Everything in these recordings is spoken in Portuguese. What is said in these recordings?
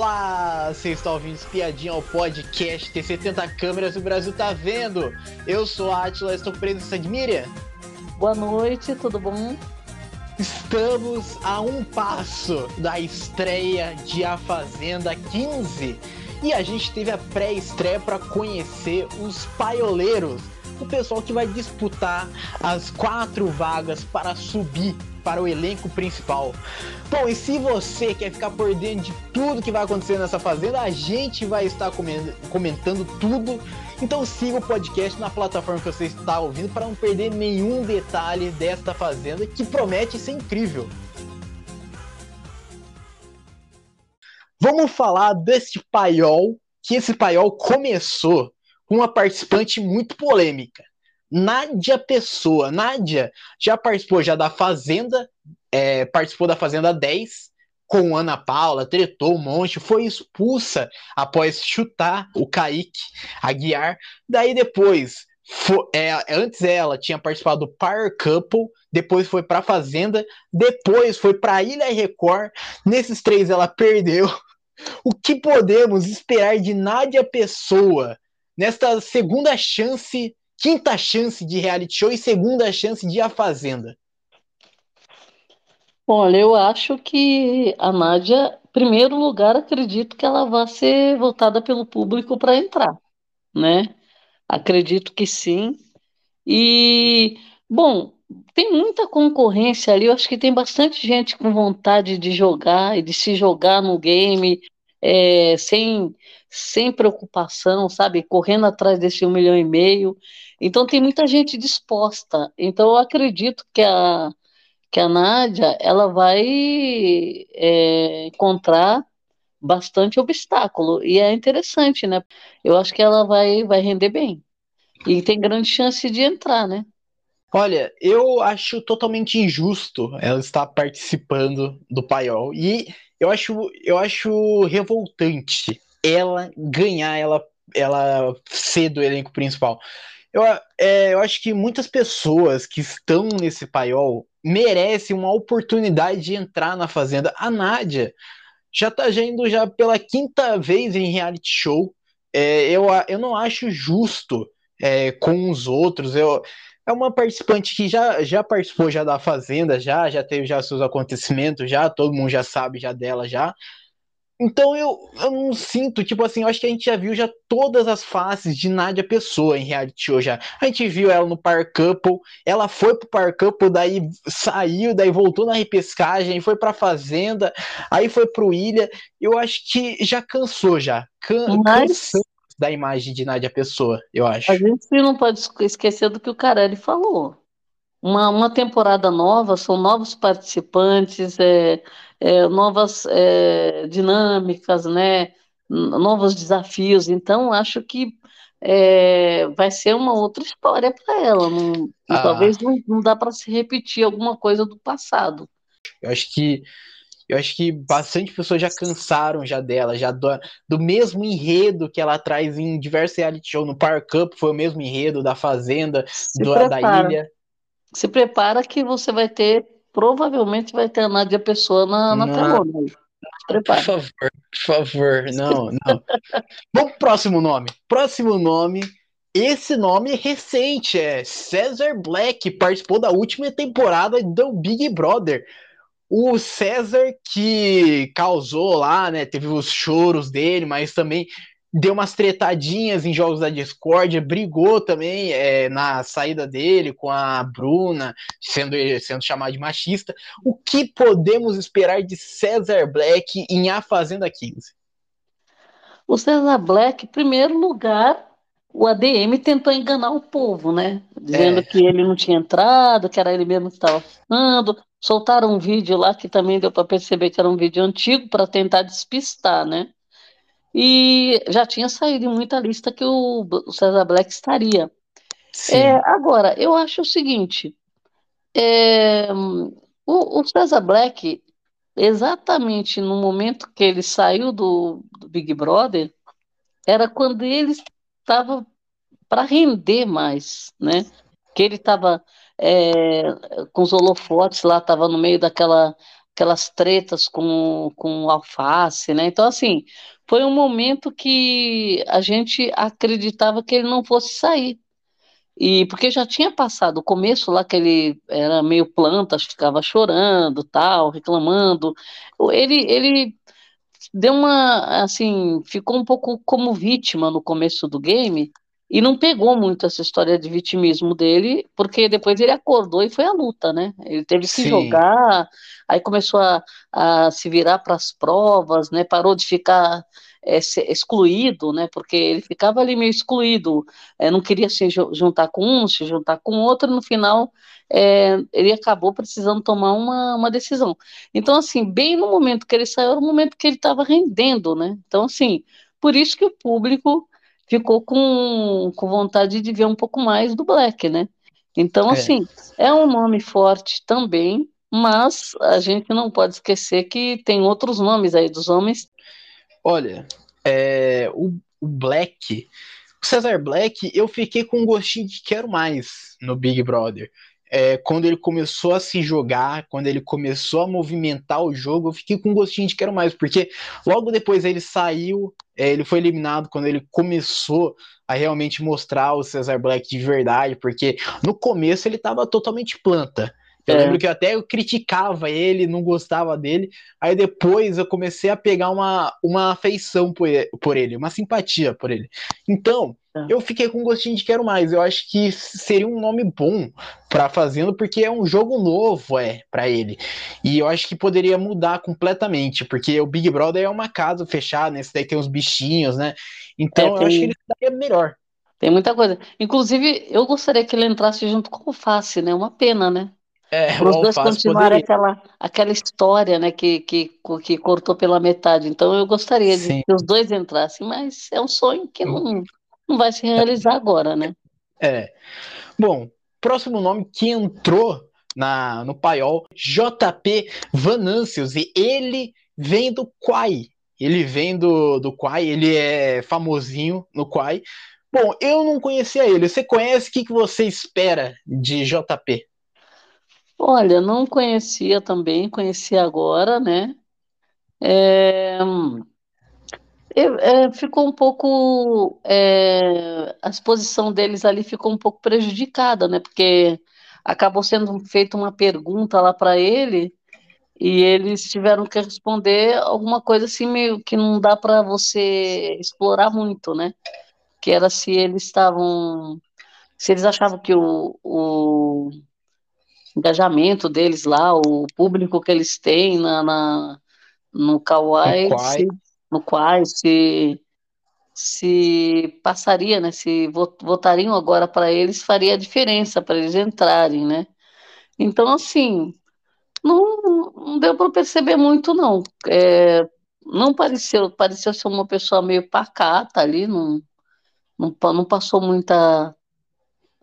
Olá, você está ouvindo Espiadinha ao podcast, tem 70 câmeras e o Brasil tá vendo. Eu sou a Atila, estou preso em Miriam. Boa noite, tudo bom? Estamos a um passo da estreia de A Fazenda 15 e a gente teve a pré-estreia para conhecer os paioleiros, o pessoal que vai disputar as quatro vagas para subir para o elenco principal. Bom, e se você quer ficar por dentro de tudo que vai acontecer nessa fazenda, a gente vai estar comentando tudo. Então siga o podcast na plataforma que você está ouvindo para não perder nenhum detalhe desta fazenda que promete ser incrível. Vamos falar desse paiol, que esse paiol começou com uma participante muito polêmica. Nádia Pessoa. Nádia já participou já da Fazenda, é, participou da Fazenda 10 com Ana Paula, tretou um monte, foi expulsa após chutar o Kaique Aguiar. Daí depois, foi, é, antes ela tinha participado do Power Couple, depois foi para Fazenda, depois foi para Ilha Record. Nesses três ela perdeu. O que podemos esperar de Nádia Pessoa nesta segunda chance quinta chance de reality show e segunda chance de A Fazenda? Olha, eu acho que a Nádia, em primeiro lugar, acredito que ela vai ser votada pelo público para entrar, né? Acredito que sim. E, bom, tem muita concorrência ali, eu acho que tem bastante gente com vontade de jogar e de se jogar no game, é, sem, sem preocupação, sabe? Correndo atrás desse um milhão e meio. Então tem muita gente disposta. Então eu acredito que a, que a Nádia ela vai é, encontrar bastante obstáculo. E é interessante, né? Eu acho que ela vai, vai render bem. E tem grande chance de entrar, né? Olha, eu acho totalmente injusto ela estar participando do paiol. E eu acho, eu acho revoltante ela ganhar, ela, ela ser do elenco principal. Eu, é, eu acho que muitas pessoas que estão nesse paiol merecem uma oportunidade de entrar na Fazenda. A Nádia já está indo já pela quinta vez em reality show. É, eu, eu não acho justo é, com os outros. Eu, é uma participante que já, já participou já da Fazenda, já, já teve já seus acontecimentos, já todo mundo já sabe já dela já. Então eu, eu não sinto, tipo assim, eu acho que a gente já viu já todas as faces de Nádia Pessoa em reality show já. A gente viu ela no Par Couple, ela foi pro Par Couple, daí saiu, daí voltou na repescagem, foi pra Fazenda, aí foi pro Ilha. Eu acho que já cansou já. Can, Mas... Cansou da imagem de Nádia Pessoa, eu acho. A gente não pode esquecer do que o Carelli falou. Uma, uma temporada nova, são novos participantes, é, é, novas é, dinâmicas, né? novos desafios. Então, acho que é, vai ser uma outra história para ela. Não, ah. Talvez não, não dá para se repetir alguma coisa do passado. Eu acho que eu acho que bastante pessoas já cansaram já dela, já do, do mesmo enredo que ela traz em diversos reality shows. No Power Cup foi o mesmo enredo da Fazenda, do, da ilha. Se prepara que você vai ter provavelmente vai ter a Nádia Pessoa na, na telona. Por favor, por favor, não, não. Vamos pro próximo nome. Próximo nome. Esse nome é recente, é Cesar Black, participou da última temporada do Big Brother. O César que causou lá, né? Teve os choros dele, mas também deu umas tretadinhas em jogos da Discord, brigou também é, na saída dele com a Bruna, sendo, sendo chamado de machista. O que podemos esperar de César Black em A Fazenda 15? O César Black, em primeiro lugar, o ADM tentou enganar o povo, né? Dizendo é. que ele não tinha entrado, que era ele mesmo que estava falando. Soltaram um vídeo lá que também deu para perceber que era um vídeo antigo para tentar despistar, né? E já tinha saído em muita lista que o, o César Black estaria. É, agora, eu acho o seguinte: é, o, o, César Black, exatamente no momento que ele saiu do, do Big Brother, era quando ele estava para render mais, né? Que ele estava é, com os holofotes lá, estava no meio daquela aquelas tretas com, com alface, né? Então, assim, foi um momento que a gente acreditava que ele não fosse sair. E porque já tinha passado o começo lá que ele era meio planta, ficava chorando, tal, reclamando. Ele, ele deu uma, assim, ficou um pouco como vítima no começo do game e não pegou muito essa história de vitimismo dele, porque depois ele acordou e foi à luta, né? Ele teve que Sim. jogar, aí começou a, a se virar para as provas, né? Parou de ficar é, excluído, né? Porque ele ficava ali meio excluído, é, não queria se juntar com um, se juntar com outro, no final é, ele acabou precisando tomar uma, uma decisão. Então, assim, bem no momento que ele saiu, era o momento que ele estava rendendo, né? Então, assim, por isso que o público ficou com, com vontade de ver um pouco mais do Black, né? Então, é. assim, é um nome forte também, mas a gente não pode esquecer que tem outros nomes aí dos homens Olha, é, o, o Black, o Cesar Black, eu fiquei com um gostinho de quero mais no Big Brother. É, quando ele começou a se jogar, quando ele começou a movimentar o jogo, eu fiquei com um gostinho de quero mais, porque logo depois ele saiu, é, ele foi eliminado quando ele começou a realmente mostrar o Cesar Black de verdade, porque no começo ele estava totalmente planta. Eu é. lembro que eu até eu criticava ele, não gostava dele. Aí depois eu comecei a pegar uma, uma afeição por ele, por ele uma simpatia por ele. Então, é. eu fiquei com um gostinho de quero mais. Eu acho que seria um nome bom para fazendo, porque é um jogo novo, é, para ele. E eu acho que poderia mudar completamente, porque o Big Brother é uma casa fechada, né? Esse daí tem uns bichinhos, né? Então, é, tem... eu acho que ele estaria melhor. Tem muita coisa. Inclusive, eu gostaria que ele entrasse junto com o Face, né? Uma pena, né? É, Para os dois continuarem aquela, aquela história, né, que, que, que cortou pela metade. Então eu gostaria de Sim. que os dois entrassem, mas é um sonho que não, não vai se realizar agora, né? É. Bom, próximo nome que entrou na, no paiol, JP Vanâncios, e ele vem do Quai. Ele vem do, do Quai, ele é famosinho no Quai. Bom, eu não conhecia ele. Você conhece? O que, que você espera de JP? Olha, não conhecia também, conheci agora, né? É, é, ficou um pouco. É, a exposição deles ali ficou um pouco prejudicada, né? Porque acabou sendo feita uma pergunta lá para ele e eles tiveram que responder alguma coisa assim meio que não dá para você explorar muito, né? Que era se eles estavam. Se eles achavam que o, o engajamento deles lá, o público que eles têm na, na no Kauai, no Quai, se, no Quai se, se passaria, né? Se votariam agora para eles, faria diferença para eles entrarem, né? Então, assim, não, não deu para perceber muito, não. É, não pareceu, pareceu ser uma pessoa meio pacata ali, não, não, não passou muita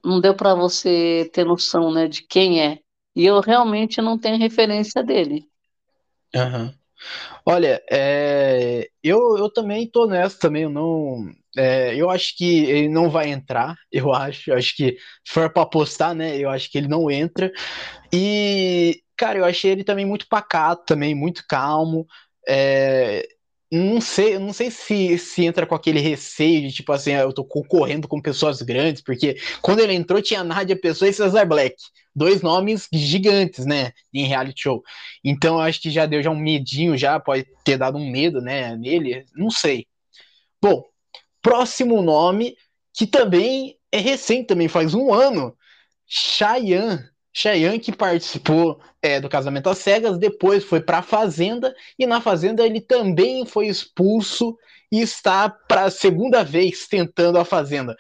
não deu para você ter noção, né, de quem é. E eu realmente não tenho referência dele. Uhum. Olha, é, eu, eu também tô nessa também, eu não. É, eu acho que ele não vai entrar, eu acho. Eu acho que se for pra apostar, né? Eu acho que ele não entra. E, cara, eu achei ele também muito pacato, também, muito calmo. É, não sei, não sei se, se entra com aquele receio de tipo assim, ah, eu tô concorrendo com pessoas grandes, porque quando ele entrou tinha Nádia Pessoa e Cesar Black, dois nomes gigantes, né, em reality show. Então acho que já deu já um medinho já, pode ter dado um medo, né, nele, não sei. Bom, próximo nome que também é recente, também faz um ano, Cheyenne Cheyenne que participou é, do Casamento às Cegas, depois foi para a Fazenda, e na Fazenda ele também foi expulso e está para a segunda vez tentando a Fazenda.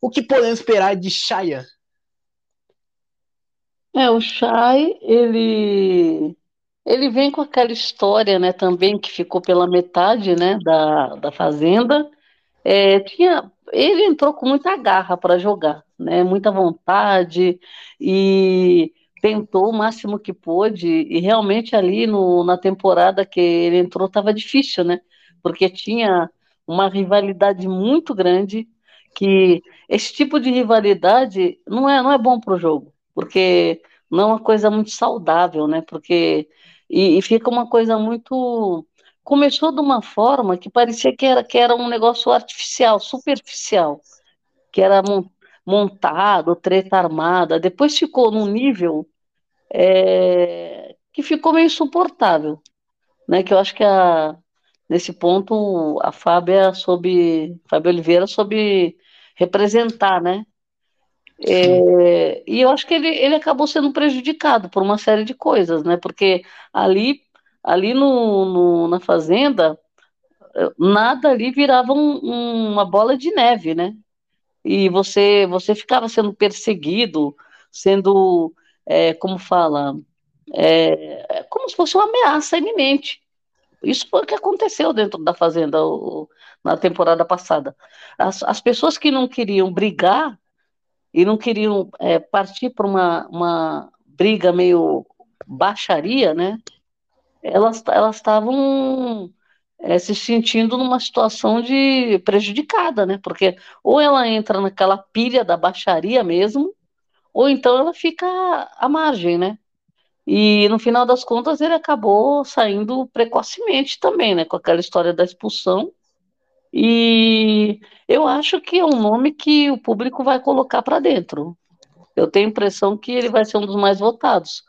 O que podemos esperar de Cheyenne? É, o Chay, ele, ele vem com aquela história, né, também que ficou pela metade, né, da, da Fazenda. É, tinha, ele entrou com muita garra para jogar, né? Muita vontade e tentou o máximo que pôde e realmente ali no, na temporada que ele entrou estava difícil, né? Porque tinha uma rivalidade muito grande que esse tipo de rivalidade não é não é bom para o jogo, porque não é uma coisa muito saudável, né? Porque E, e, fica uma coisa muito. Começou de uma forma que parecia que era, que era um negócio artificial, superficial, que era montado, treta armada. Depois ficou num nível é, que ficou meio insuportável, né? Que eu acho que a, nesse ponto a Fábia soube, Fábio Oliveira soube representar, né? É, e eu acho que ele, ele acabou sendo prejudicado por uma série de coisas, né? Porque ali, ali no, no na fazenda, nada ali virava um, uma bola de neve, né? E você, você ficava sendo perseguido, sendo, é, como fala, é, como se fosse uma ameaça iminente. Isso foi o que aconteceu dentro da fazenda o, na temporada passada. As, as pessoas que não queriam brigar e não queriam é, partir para uma, uma briga meio baixaria, né? Elas estavam é, se sentindo numa situação de prejudicada, né? Porque ou ela entra naquela pilha da baixaria mesmo, ou então ela fica à margem, né? E no final das contas ele acabou saindo precocemente também, né? Com aquela história da expulsão. E eu acho que é um nome que o público vai colocar para dentro. Eu tenho a impressão que ele vai ser um dos mais votados,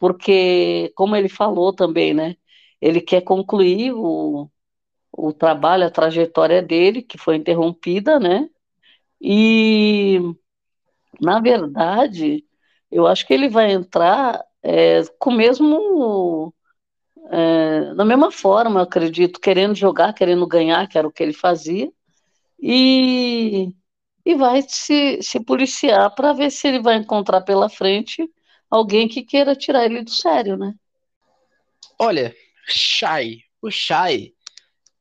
porque, como ele falou também, né? Ele quer concluir o, o trabalho, a trajetória dele, que foi interrompida, né? E, na verdade, eu acho que ele vai entrar é, com o mesmo é, mesma forma, eu acredito, querendo jogar, querendo ganhar, que era o que ele fazia, e, e vai se, se policiar para ver se ele vai encontrar pela frente alguém que queira tirar ele do sério, né? Olha, Shai, o Shai,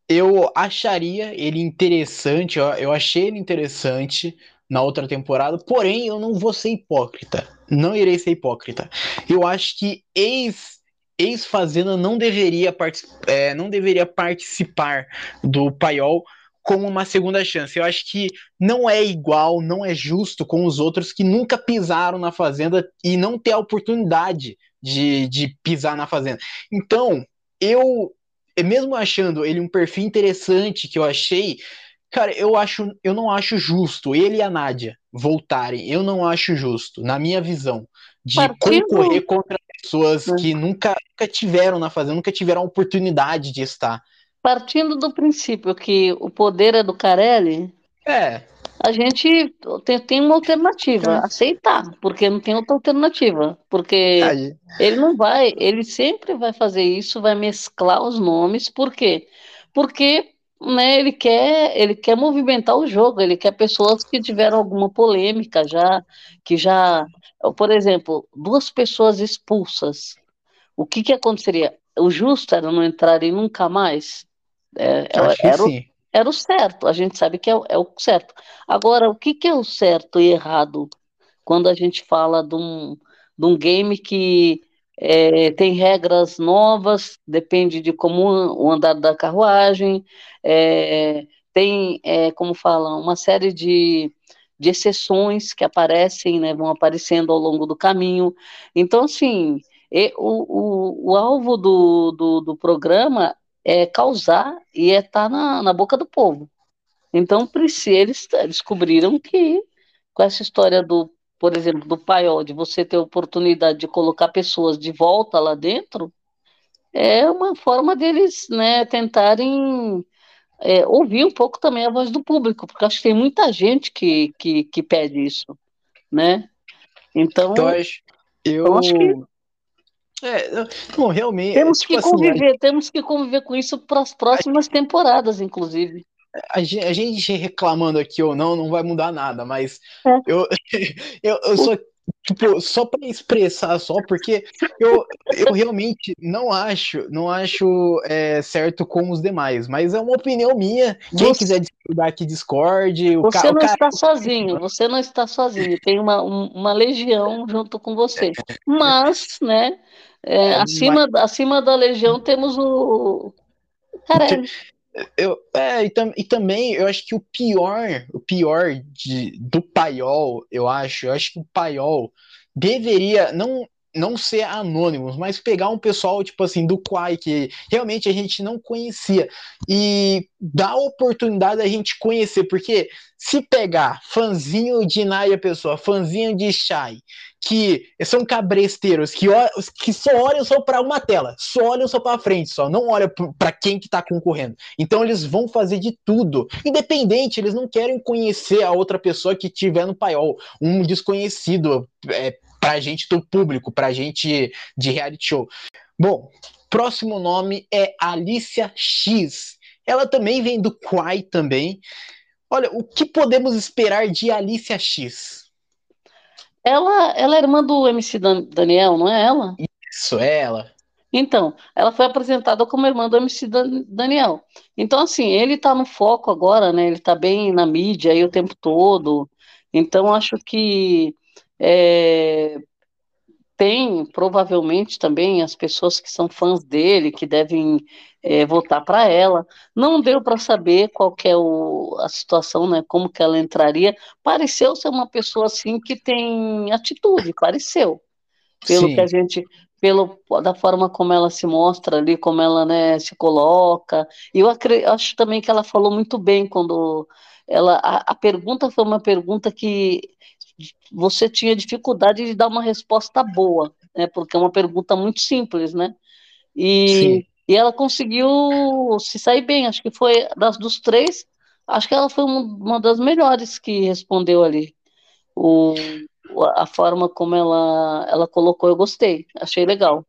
eu acharia ele interessante, eu, eu achei ele interessante na outra temporada, porém eu não vou ser hipócrita, não irei ser hipócrita. Eu acho que ex ex-fazenda não deveria é, não deveria participar do paiol como uma segunda chance. Eu acho que não é igual, não é justo com os outros que nunca pisaram na fazenda e não ter a oportunidade de, de pisar na fazenda. Então, eu, mesmo achando ele um perfil interessante que eu achei, cara, eu acho, eu não acho justo ele e a Nádia voltarem. Eu não acho justo, na minha visão, de Partindo... concorrer contra pessoas é. que nunca, nunca tiveram na fazenda, nunca tiveram a oportunidade de estar. Partindo do princípio que o poder é do Carelli, é. A gente tem, tem uma alternativa, é. aceitar, porque não tem outra alternativa. Porque ele não vai, ele sempre vai fazer isso, vai mesclar os nomes, por quê? Porque né, ele quer ele quer movimentar o jogo, ele quer pessoas que tiveram alguma polêmica já, que já por exemplo, duas pessoas expulsas, o que, que aconteceria? O justo era não entrarem nunca mais? É, era, era, o, era, o, certo, a gente sabe que é, é, o certo. Agora, o que, que é o certo e errado quando a gente fala de um, de um game que é, tem regras novas, depende de como o andar da carruagem, é, tem, é, como falam, uma série de de exceções que aparecem, né, vão aparecendo ao longo do caminho. Então, assim, o, o, o alvo do, do, do, programa é causar e é estar tá na, na boca do povo. Então, eles descobriram que com essa história do, por exemplo, do paiol, de você ter a oportunidade de colocar pessoas de volta lá dentro, é uma forma deles né, tentarem é, ouvir um pouco também a voz do público, porque acho que tem muita gente que, que, que pede isso, né? Então, então eu, eu acho que é, não, realmente. Temos tipo que assim, conviver, a... temos que conviver com isso para as próximas a... temporadas, inclusive. A gente, reclamando aqui ou não, não vai mudar nada, mas é. eu, eu, eu só tipo, só para expressar só, porque eu, eu realmente não acho, não acho é, certo com os demais, mas é uma opinião minha. Quem você, quiser discordar que discorde. O você ca, não o cara... está sozinho, você não está sozinho, tem uma, uma legião junto com você. Mas, né, é, é acima, mas... acima da legião temos o. Caralho. Eu, é, e, tam, e, também eu acho que o pior, o pior de, do paiol, eu acho, eu acho que o paiol deveria, não, não ser anônimos, mas pegar um pessoal, tipo assim, do Quai, que realmente a gente não conhecia, e dar a oportunidade da gente conhecer, porque se pegar fãzinho de Naya Pessoa, fãzinho de Shai, que são cabresteiros, que, que só olham só para uma tela, só olham só para frente, só não olham para quem que tá concorrendo. Então eles vão fazer de tudo, independente, eles não querem conhecer a outra pessoa que tiver no paiol, um desconhecido, é, pra gente do público, pra gente de reality show. Bom, próximo nome é Alicia X. Ela também vem do Quai também. Olha, o que podemos esperar de Alicia X? Ela, ela é irmã do MC Daniel, não é ela? Isso, é ela. Então, ela foi apresentada como irmã do MC Daniel. Então, assim, ele tá no foco agora, né? Ele tá bem na mídia aí o tempo todo. Então, acho que é, tem provavelmente também as pessoas que são fãs dele, que devem é, votar para ela. Não deu para saber qual é o, a situação, né? Como que ela entraria. Pareceu ser uma pessoa assim que tem atitude, pareceu. Pelo Sim. que a gente, pelo da forma como ela se mostra ali, como ela né, se coloca. E eu acho também que ela falou muito bem quando ela a, a pergunta foi uma pergunta que você tinha dificuldade de dar uma resposta boa, né? Porque é uma pergunta muito simples, né? E, e ela conseguiu se sair bem. Acho que foi das dos três, acho que ela foi uma das melhores que respondeu ali. O, a forma como ela, ela colocou, eu gostei, achei legal.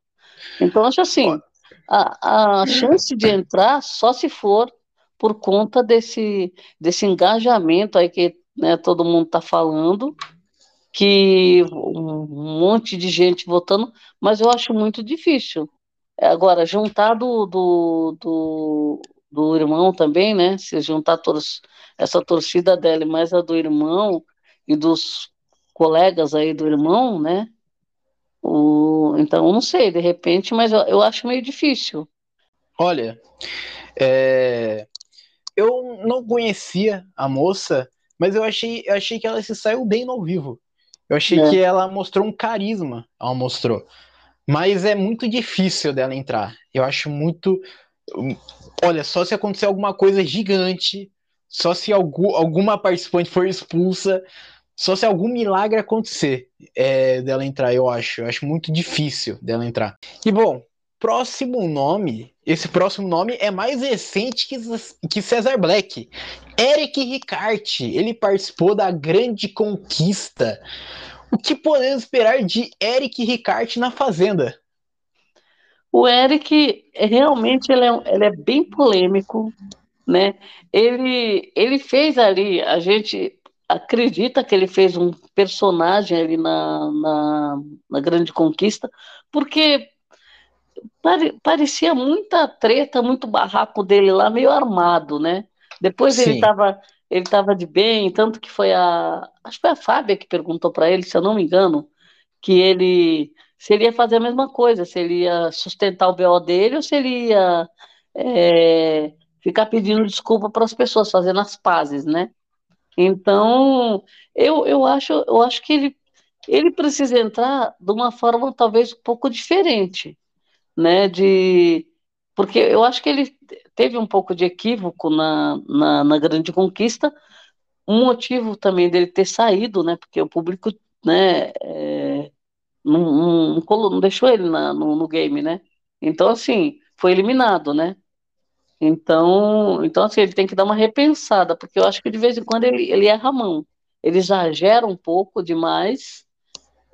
Então, acho assim, a, a chance de entrar só se for por conta desse, desse engajamento aí que né, todo mundo está falando, que um monte de gente votando, mas eu acho muito difícil. Agora, juntar do, do, do, do irmão também, né? Se juntar todos, essa torcida dela, mais a do irmão e dos colegas aí do irmão, né? O, então, não sei, de repente, mas eu, eu acho meio difícil. Olha, é, eu não conhecia a moça, mas eu achei, eu achei que ela se saiu bem no ao vivo. Eu achei é. que ela mostrou um carisma, ela mostrou. Mas é muito difícil dela entrar. Eu acho muito. Olha, só se acontecer alguma coisa gigante, só se algum, alguma participante for expulsa, só se algum milagre acontecer é, dela entrar, eu acho. Eu acho muito difícil dela entrar. E bom, próximo nome, esse próximo nome é mais recente que, que Cesar Black. Eric Ricarte, ele participou da Grande Conquista. O que podemos esperar de Eric Ricarte na Fazenda? O Eric, realmente, ele é, ele é bem polêmico, né? Ele, ele fez ali, a gente acredita que ele fez um personagem ali na, na, na Grande Conquista, porque parecia muita treta, muito barraco dele lá, meio armado, né? Depois Sim. ele estava ele estava de bem, tanto que foi a acho que foi a Fábia que perguntou para ele, se eu não me engano, que ele se ele ia fazer a mesma coisa, se ele ia sustentar o BO dele ou se ele ia é, ficar pedindo desculpa para as pessoas, fazendo as pazes, né? Então, eu, eu acho eu acho que ele ele precisa entrar de uma forma talvez um pouco diferente, né? De porque eu acho que ele teve um pouco de equívoco na, na, na, grande conquista, um motivo também dele ter saído, né, porque o público, né, é, não, não, não, deixou ele na, no, no, game, né, então, assim, foi eliminado, né, então, então, assim, ele tem que dar uma repensada, porque eu acho que de vez em quando ele, ele erra a mão, ele exagera um pouco demais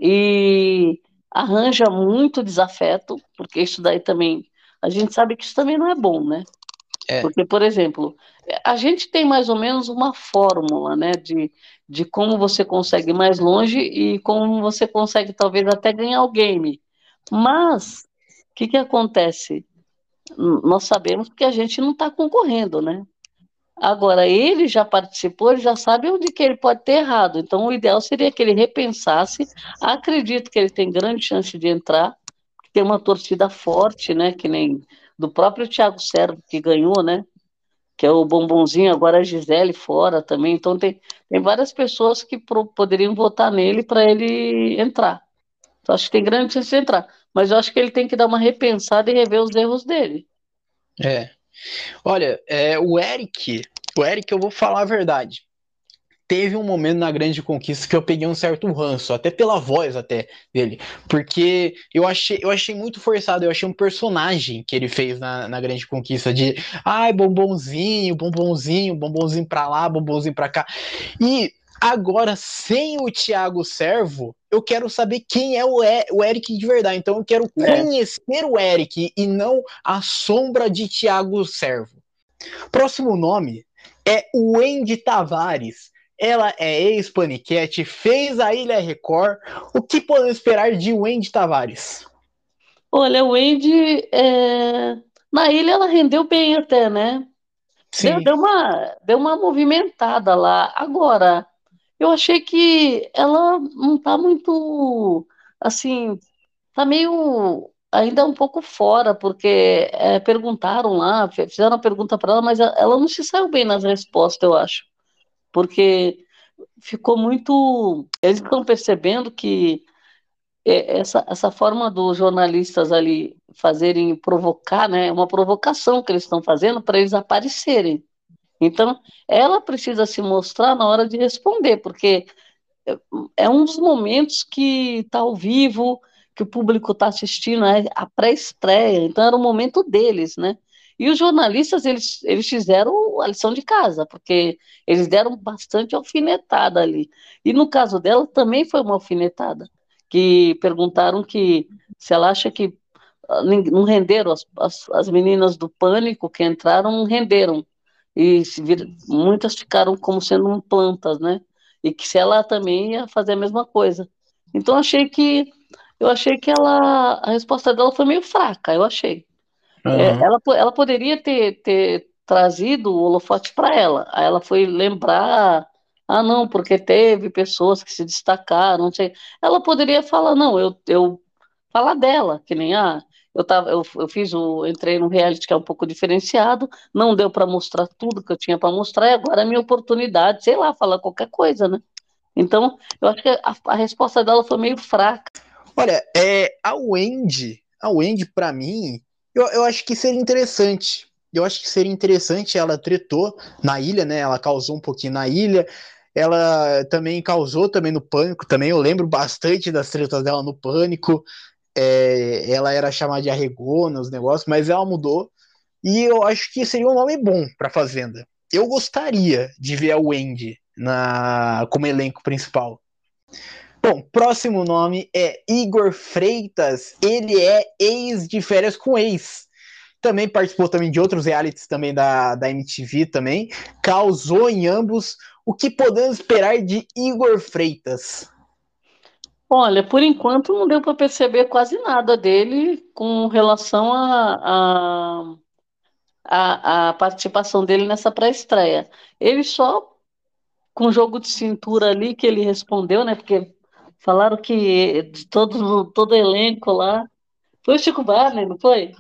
e arranja muito desafeto, porque isso daí também a gente sabe que isso também não é bom, né? É. Porque, por exemplo, a gente tem mais ou menos uma fórmula, né, de, de como você consegue ir mais longe e como você consegue talvez até ganhar o game. Mas, o que, que acontece? Nós sabemos que a gente não está concorrendo, né? Agora, ele já participou, ele já sabe onde que ele pode ter errado. Então, o ideal seria que ele repensasse. Acredito que ele tem grande chance de entrar, tem uma torcida forte, né? Que nem do próprio Thiago Servo, que ganhou, né? Que é o bombonzinho, agora a Gisele fora também. Então tem, tem várias pessoas que pro, poderiam votar nele para ele entrar. Então, acho que tem grande chance de entrar. Mas eu acho que ele tem que dar uma repensada e rever os erros dele. É. Olha, é, o Eric, o Eric, eu vou falar a verdade. Teve um momento na Grande Conquista que eu peguei um certo ranço, até pela voz até dele, porque eu achei, eu achei muito forçado, eu achei um personagem que ele fez na, na Grande Conquista de, ai, bombonzinho, bombonzinho, bombonzinho pra lá, bombonzinho pra cá. E Agora, sem o Thiago Servo, eu quero saber quem é o, e o Eric de verdade. Então, eu quero é. conhecer o Eric e não a sombra de Thiago Servo. Próximo nome é Wendy Tavares. Ela é ex-paniquete, fez a Ilha Record. O que podemos esperar de Wendy Tavares? Olha, o Wendy, é... na ilha ela rendeu bem até, né? Sim. Deu, deu, uma, deu uma movimentada lá. Agora, eu achei que ela não tá muito, assim, tá meio ainda um pouco fora, porque é, perguntaram lá, fizeram a pergunta para ela, mas ela não se saiu bem nas respostas, eu acho, porque ficou muito. Eles estão percebendo que essa, essa forma dos jornalistas ali fazerem provocar, né, é uma provocação que eles estão fazendo para eles aparecerem. Então, ela precisa se mostrar na hora de responder, porque é um dos momentos que está ao vivo, que o público está assistindo, é a pré-estreia, então era o momento deles, né? E os jornalistas, eles, eles fizeram a lição de casa, porque eles deram bastante alfinetada ali. E no caso dela, também foi uma alfinetada, que perguntaram que se ela acha que ah, não renderam, as, as, as meninas do pânico que entraram, não renderam e muitas ficaram como sendo plantas, né? E que se ela também ia fazer a mesma coisa. Então achei que eu achei que ela a resposta dela foi meio fraca, eu achei. Uhum. É, ela, ela poderia ter, ter trazido o holofote para ela. Aí ela foi lembrar, ah não, porque teve pessoas que se destacaram, não sei. Ela poderia falar, não, eu, eu falar dela, que nem ah, eu, tava, eu, eu fiz o. Entrei no reality que é um pouco diferenciado, não deu para mostrar tudo que eu tinha para mostrar, e agora é minha oportunidade, sei lá, falar qualquer coisa, né? Então, eu acho que a, a resposta dela foi meio fraca. Olha, é, a Wendy, a Wendy, para mim, eu, eu acho que seria interessante. Eu acho que seria interessante, ela tretou na ilha, né? Ela causou um pouquinho na ilha. Ela também causou também no pânico, também eu lembro bastante das tretas dela no pânico é, ela era chamada de Arregona, os negócios, mas ela mudou. E eu acho que seria um nome bom para Fazenda. Eu gostaria de ver a Wendy na, como elenco principal. Bom, próximo nome é Igor Freitas. Ele é ex de férias com ex. Também participou também de outros realities também da, da MTV também. Causou em ambos. O que podemos esperar de Igor Freitas? Olha, por enquanto não deu para perceber quase nada dele com relação à a, a, a, participação dele nessa pré-estreia. Ele só, com o jogo de cintura ali que ele respondeu, né? Porque falaram que de todo, todo elenco lá. Foi o Chico Barney, não foi?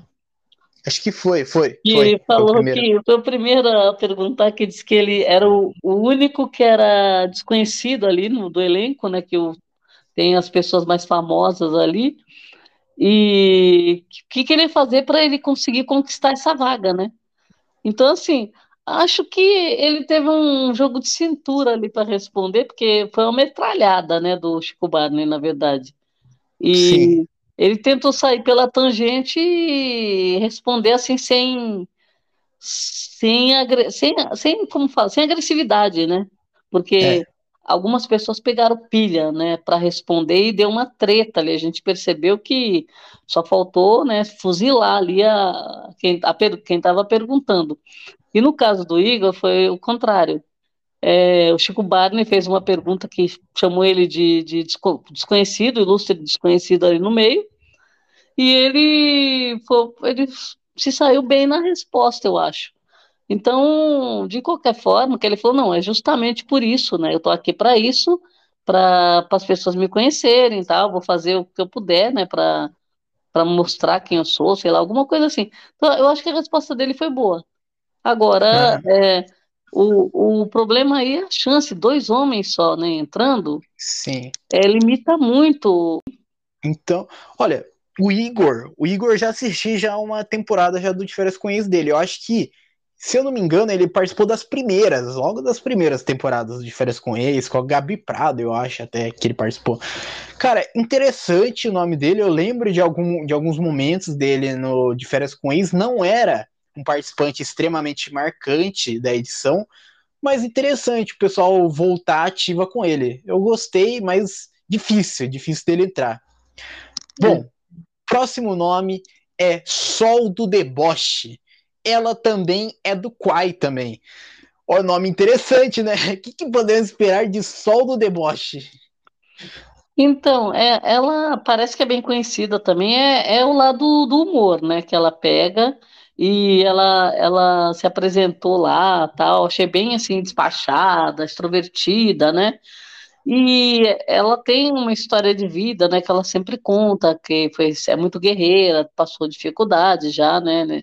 Acho que foi, foi. E foi, falou foi que foi o primeiro a perguntar que disse que ele era o, o único que era desconhecido ali no, do elenco, né? Que o tem as pessoas mais famosas ali, e o que querer fazer para ele conseguir conquistar essa vaga, né? Então, assim, acho que ele teve um jogo de cintura ali para responder, porque foi uma metralhada, né, do Chico Barney, na verdade. E Sim. ele tentou sair pela tangente e responder assim sem sem, sem, sem como fala, sem agressividade, né? Porque é algumas pessoas pegaram pilha, né, para responder e deu uma treta ali. A gente percebeu que só faltou, né, fuzilar ali a quem a, quem estava perguntando. E no caso do Igor foi o contrário. É, o Chico Barney fez uma pergunta que chamou ele de, de desconhecido, ilustre desconhecido ali no meio, e ele, foi, ele se saiu bem na resposta, eu acho. Então, de qualquer forma, que ele falou, não, é justamente por isso, né? Eu estou aqui para isso, para as pessoas me conhecerem, tal, vou fazer o que eu puder, né, para para mostrar quem eu sou, sei lá, alguma coisa assim. Então, eu acho que a resposta dele foi boa. Agora, é. É, o, o problema aí é a chance, dois homens só, né, entrando, Sim. É, limita muito Então, olha, o Igor, o Igor já assisti já uma temporada já do Férias com Ex dele. Eu acho que, se eu não me engano, ele participou das primeiras, logo das primeiras temporadas de Férias com Ex, com a Gabi Prado, eu acho até que ele participou. Cara, interessante o nome dele. Eu lembro de, algum, de alguns momentos dele no De Férias com Ex. Não era um participante extremamente marcante da edição, mas interessante o pessoal voltar ativa com ele. Eu gostei, mas difícil, difícil dele entrar. Bom, próximo nome é Sol do Deboche. Ela também é do Quai também. O nome interessante, né? O que, que podemos esperar de Sol do Deboche? Então, é, ela parece que é bem conhecida também, é, é o lado do humor, né? Que ela pega e ela, ela se apresentou lá, tal, achei bem assim despachada, extrovertida, né? E ela tem uma história de vida, né, que ela sempre conta, que foi é muito guerreira, passou dificuldades já, né, né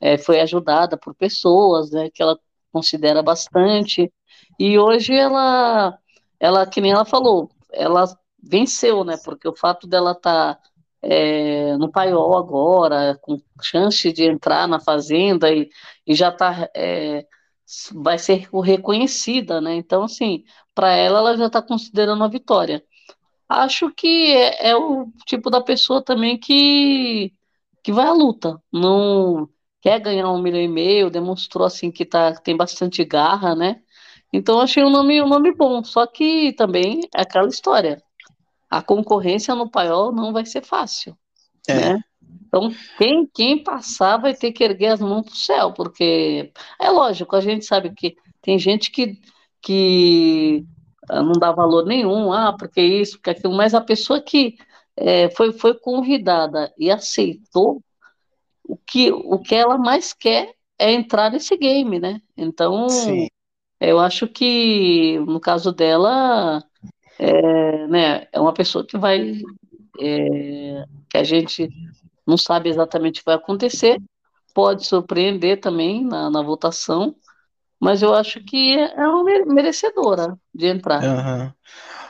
é, foi ajudada por pessoas, né, que ela considera bastante. E hoje ela, ela que nem ela falou, ela venceu, né, porque o fato dela estar tá, é, no paiol agora, com chance de entrar na fazenda e, e já está é, vai ser reconhecida, né? Então, assim, para ela, ela já está considerando a vitória. Acho que é, é, o tipo da pessoa também que, que vai à luta, não quer ganhar um milhão e meio, demonstrou assim que tá, tem bastante garra, né? Então achei um nome, um nome bom, só que também é aquela história. A concorrência no paiol não vai ser fácil, é. né? Então, quem, quem passar vai ter que erguer as mãos para o céu, porque é lógico, a gente sabe que tem gente que, que ah, não dá valor nenhum, ah, porque isso, porque aquilo, mas a pessoa que é, foi, foi convidada e aceitou, o que, o que ela mais quer é entrar nesse game, né? Então, Sim. eu acho que no caso dela, é, né, é uma pessoa que vai. É, que a gente não sabe exatamente o que vai acontecer, pode surpreender também na, na votação, mas eu acho que é uma merecedora de entrar. Uhum.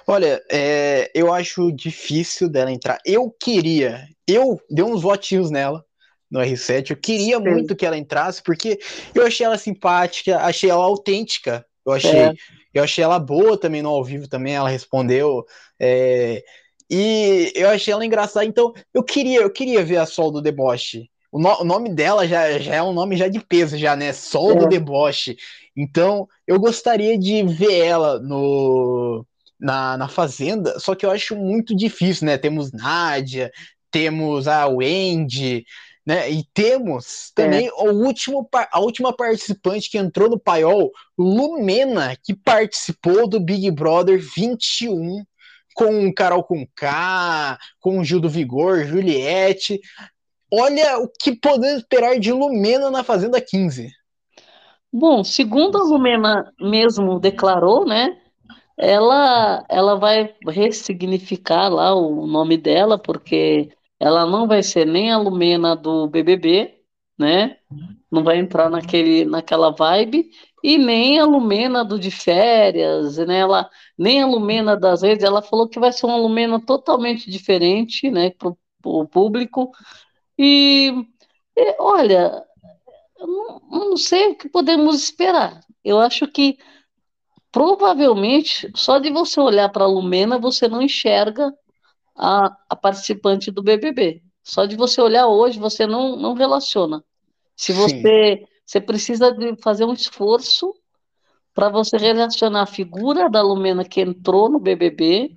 Olha, é, eu acho difícil dela entrar. Eu queria, eu dei uns votinhos nela no R7, eu queria Sim. muito que ela entrasse, porque eu achei ela simpática, achei ela autêntica, eu achei, é. eu achei ela boa também no ao vivo também, ela respondeu. É, e eu achei ela engraçada, então eu queria, eu queria ver a Sol do Deboche. O, no, o nome dela já, já é um nome já de peso, já, né? Sol é. do Deboche. Então, eu gostaria de ver ela no, na, na Fazenda, só que eu acho muito difícil, né? Temos Nádia, temos a Wendy, né? E temos também é. o último, a última participante que entrou no paiol, Lumena, que participou do Big Brother 21 com Carol com K, com Gil do Vigor, Juliette. Olha o que podemos esperar de Lumena na Fazenda 15. Bom, segundo a Lumena mesmo declarou, né? Ela, ela vai ressignificar lá o nome dela, porque ela não vai ser nem a Lumena do BBB, né? Não vai entrar naquele, naquela vibe, e nem a Lumena do de férias, né? Ela, nem a Lumena das redes, ela falou que vai ser uma Lumena totalmente diferente, né, para o público. E, e olha, não, não sei o que podemos esperar. Eu acho que provavelmente só de você olhar para a Lumena você não enxerga a, a participante do BBB. Só de você olhar hoje você não, não relaciona. Se você, você precisa de fazer um esforço para você relacionar a figura da Lumena que entrou no BBB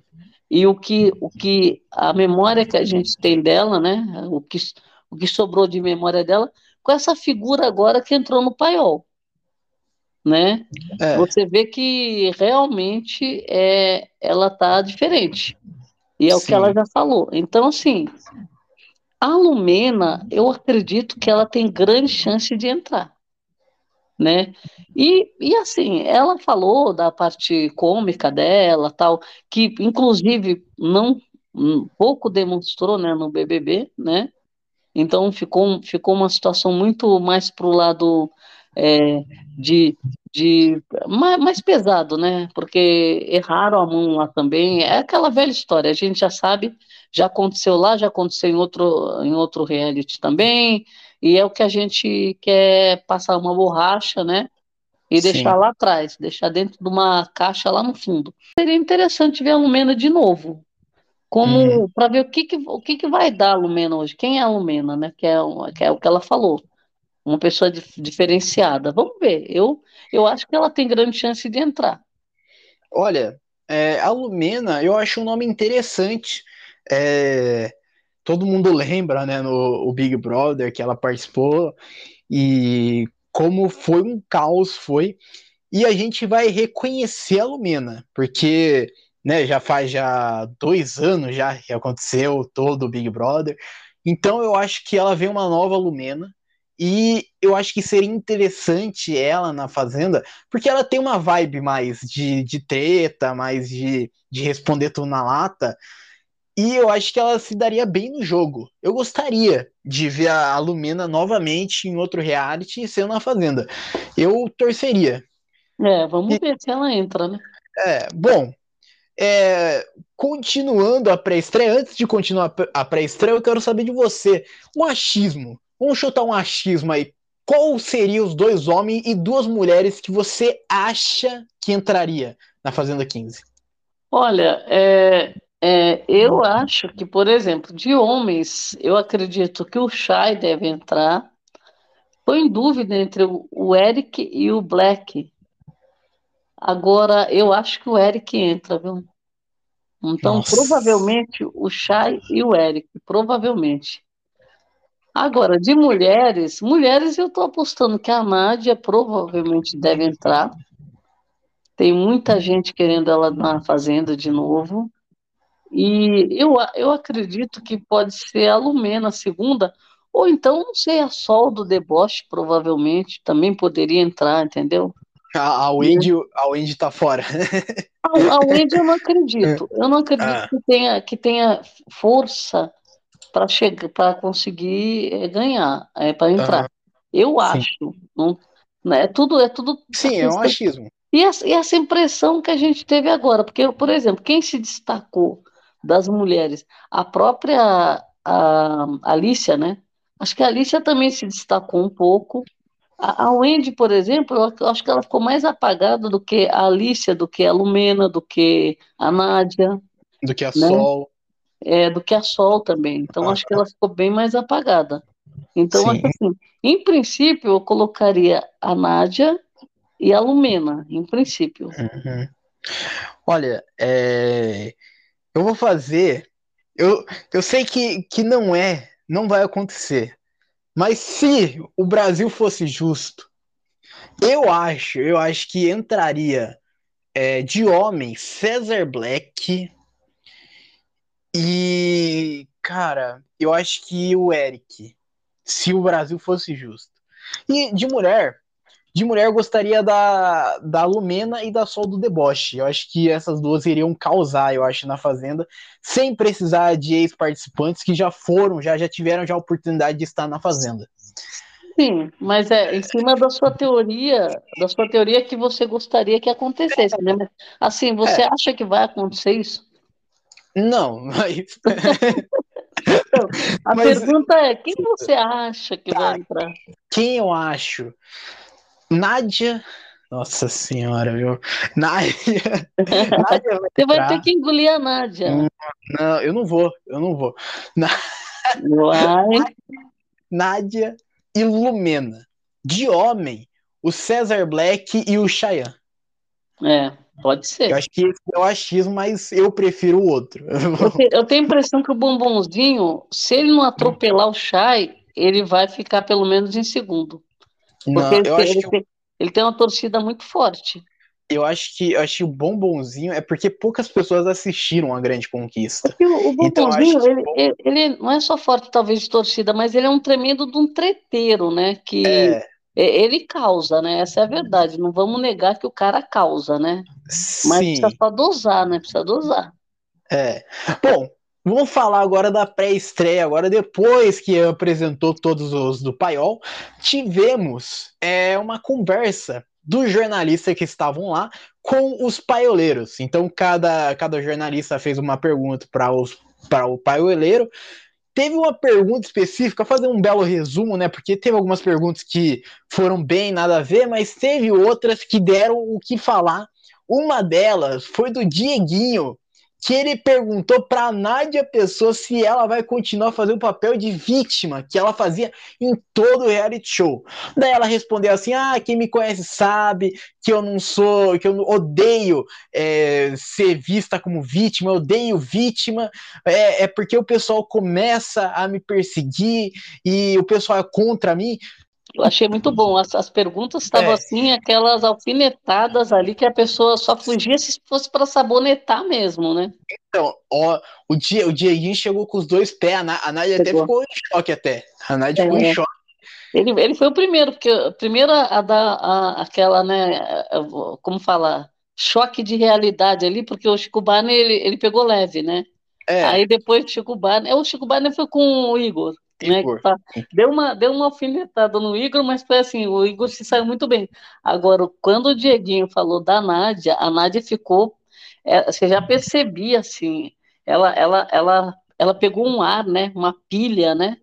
e o que, o que a memória que a gente tem dela, né? O que, o que sobrou de memória dela, com essa figura agora que entrou no paiol. Né? É. Você vê que realmente é, ela tá diferente. E é Sim. o que ela já falou. Então, assim, a Lumena, eu acredito que ela tem grande chance de entrar, né? E, e assim, ela falou da parte cômica dela, tal, que inclusive não um, pouco demonstrou, né, no BBB, né? Então ficou, ficou uma situação muito mais pro lado é, de, de mais, mais, pesado, né? Porque erraram a mão lá também. É aquela velha história, a gente já sabe, já aconteceu lá, já aconteceu em outro, em outro reality também, e é o que a gente quer passar uma borracha, né? E Sim. deixar lá atrás, deixar dentro de uma caixa lá no fundo. Seria interessante ver a Lumena de novo, como uhum. para ver o que, que, o que, que vai dar a Lumena hoje. Quem é a Lumena, né? Que é, que é o que ela falou uma pessoa dif diferenciada. Vamos ver. Eu, eu acho que ela tem grande chance de entrar. Olha, é, a Lumena, eu acho um nome interessante. É, todo mundo lembra, né, no Big Brother que ela participou e como foi um caos foi. E a gente vai reconhecer a Lumena, porque né, já faz já dois anos já que aconteceu todo o Big Brother. Então eu acho que ela vem uma nova Lumena. E eu acho que seria interessante ela na Fazenda, porque ela tem uma vibe mais de, de treta, mais de, de responder tudo na lata. E eu acho que ela se daria bem no jogo. Eu gostaria de ver a Lumena novamente em outro reality sendo na Fazenda. Eu torceria. É, vamos e, ver se ela entra, né? É, bom. É, continuando a pré-estreia, antes de continuar a pré-estreia, eu quero saber de você. O achismo Vamos chutar um achismo aí. Qual seriam os dois homens e duas mulheres que você acha que entraria na Fazenda 15? Olha, é, é, eu acho que, por exemplo, de homens, eu acredito que o Shai deve entrar. Estou em dúvida entre o, o Eric e o Black. Agora, eu acho que o Eric entra, viu? Então, Nossa. provavelmente o Shai e o Eric, provavelmente. Agora, de mulheres, mulheres eu estou apostando que a Nádia provavelmente deve entrar. Tem muita gente querendo ela na Fazenda de novo. E eu, eu acredito que pode ser a Lumena a segunda, ou então, não sei, a Sol do deboche, provavelmente, também poderia entrar, entendeu? A, a, Wendy, a Wendy tá fora. A, a Wendy eu não acredito. Eu não acredito ah. que, tenha, que tenha força para chegar para conseguir é, ganhar, é, para entrar. Uhum. Eu acho. Não, né, é tudo é tudo Sim, é um achismo. E essa, e essa impressão que a gente teve agora, porque por exemplo, quem se destacou das mulheres, a própria a, a Alicia, né? Acho que a Alicia também se destacou um pouco. A, a Wendy, por exemplo, eu acho que ela ficou mais apagada do que a Alicia, do que a Lumena, do que a Nádia. Do que a né? Sol é, do que a Sol também. Então, ah, acho que ela ficou bem mais apagada. Então, acho assim, em princípio, eu colocaria a Nádia e a Lumena, em princípio. Uhum. Olha, é... eu vou fazer. Eu, eu sei que, que não é, não vai acontecer. Mas se o Brasil fosse justo, eu acho, eu acho que entraria é, de homem Cesar Black, e, cara, eu acho que o Eric, se o Brasil fosse justo. E de mulher, de mulher eu gostaria da, da Lumena e da Sol do Deboche. Eu acho que essas duas iriam causar, eu acho, na Fazenda, sem precisar de ex-participantes que já foram, já, já tiveram já a oportunidade de estar na Fazenda. Sim, mas é em cima da sua teoria, da sua teoria que você gostaria que acontecesse, né? Assim, você é. acha que vai acontecer isso? Não, mas. Então, a mas... pergunta é: quem você acha que tá. vai entrar? Quem eu acho? Nádia. Nossa senhora, viu? Nádia. Nádia vai você vai ter que engolir a Nádia. Não, não, eu não vou, eu não vou. Vai. Nádia e Lumena. De homem, o Cesar Black e o Cheyenne. É. Pode ser. Eu acho que esse é o achismo, mas eu prefiro o outro. Eu tenho a impressão que o bombonzinho, se ele não atropelar o Chay, ele vai ficar pelo menos em segundo. Porque não, ele, eu acho ele, que... ele tem uma torcida muito forte. Eu acho que eu acho que o bombonzinho é porque poucas pessoas assistiram a grande conquista. Porque o, o bombonzinho, então, ele, ele, ele, não é só forte, talvez, de torcida, mas ele é um tremendo de um treteiro, né? Que é. Ele causa, né? Essa é a verdade. Não vamos negar que o cara causa, né? Mas Sim. precisa só dosar, né? Precisa dosar. É. Bom, Vamos falar agora da pré-estreia. Agora, depois que apresentou todos os do Paiol, tivemos é, uma conversa dos jornalistas que estavam lá com os paioleiros. Então, cada, cada jornalista fez uma pergunta para o paioleiro. Teve uma pergunta específica, fazer um belo resumo, né? Porque teve algumas perguntas que foram bem nada a ver, mas teve outras que deram o que falar. Uma delas foi do Dieguinho, que ele perguntou para Nádia Pessoa se ela vai continuar fazendo o papel de vítima que ela fazia em todo o reality show. Daí ela respondeu assim: Ah, quem me conhece sabe que eu não sou, que eu odeio é, ser vista como vítima, eu odeio vítima, é, é porque o pessoal começa a me perseguir e o pessoal é contra mim. Eu achei muito bom. As, as perguntas estavam é. assim, aquelas alfinetadas ali que a pessoa só fugia se fosse para sabonetar mesmo, né? Então, ó, o, dia, o Dieguinho chegou com os dois pés, a, a Nádia até ficou em choque até. A Nádia é. ficou em é. choque. Ele, ele foi o primeiro, porque primeiro a dar aquela, né, como falar, choque de realidade ali, porque o Chico Barney, ele, ele pegou leve, né? É. Aí depois o Chico Barney, o Chico Barney foi com o Igor. Né, tá, deu, uma, deu uma alfinetada no Igor, mas foi assim, o Igor se saiu muito bem. Agora, quando o Dieguinho falou da Nádia, a Nádia ficou, é, você já percebia, assim, ela, ela, ela, ela pegou um ar, né, uma pilha, né,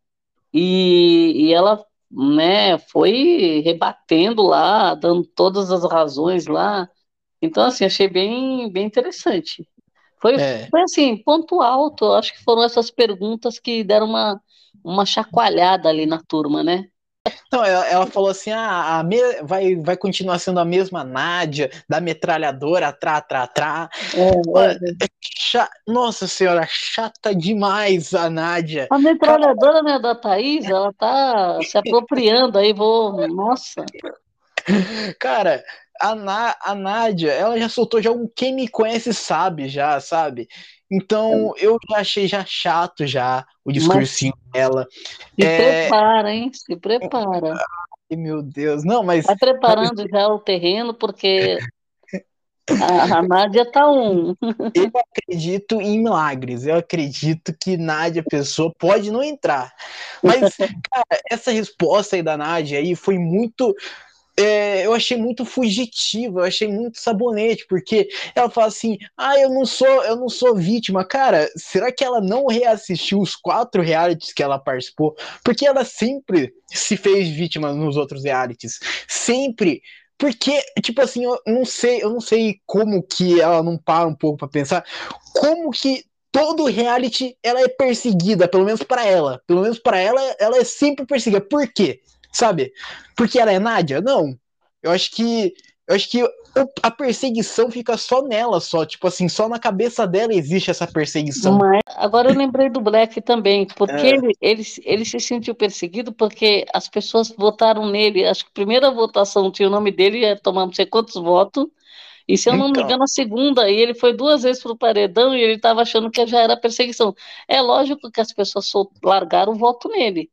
e, e ela, né, foi rebatendo lá, dando todas as razões lá, então, assim, achei bem, bem interessante. Foi, é. foi assim, ponto alto, acho que foram essas perguntas que deram uma uma chacoalhada ali na turma, né? Não, ela, ela falou assim: ah, me, vai, vai continuar sendo a mesma Nádia, da metralhadora, trá, trá, trá. É, é. Nossa senhora, chata demais a Nádia. A metralhadora, né, da Thaís, ela tá se apropriando aí, vou. Nossa. Cara, a, Ná, a Nádia, ela já soltou já um quem me conhece sabe, já, sabe? Então é. eu já achei já chato já o discursinho mas, dela. Se é... prepara, hein? Se prepara. Ai, meu Deus, não, mas. Vai preparando mas... já o terreno, porque a, a Nádia tá um. eu acredito em milagres. Eu acredito que Nádia, pessoa, pode não entrar. Mas, cara, essa resposta aí da Nádia aí foi muito é, eu achei muito fugitivo, eu achei muito sabonete, porque ela fala assim: ah, eu não sou, eu não sou vítima. Cara, será que ela não reassistiu os quatro realities que ela participou? Porque ela sempre se fez vítima nos outros realities. Sempre. Porque, tipo assim, eu não sei, eu não sei como que ela não para um pouco para pensar como que todo reality ela é perseguida, pelo menos para ela. Pelo menos para ela, ela é sempre perseguida. Por quê? Sabe? Porque ela é Nádia? Não. Eu acho que eu acho que a perseguição fica só nela, só, tipo assim, só na cabeça dela existe essa perseguição. Mas, agora eu lembrei do Black também, porque é. ele, ele, ele se sentiu perseguido porque as pessoas votaram nele. Acho que a primeira votação tinha o nome dele, ia tomar não sei quantos votos. E se eu não então. me engano, a segunda, e ele foi duas vezes para o paredão e ele estava achando que já era perseguição. É lógico que as pessoas largaram o voto nele.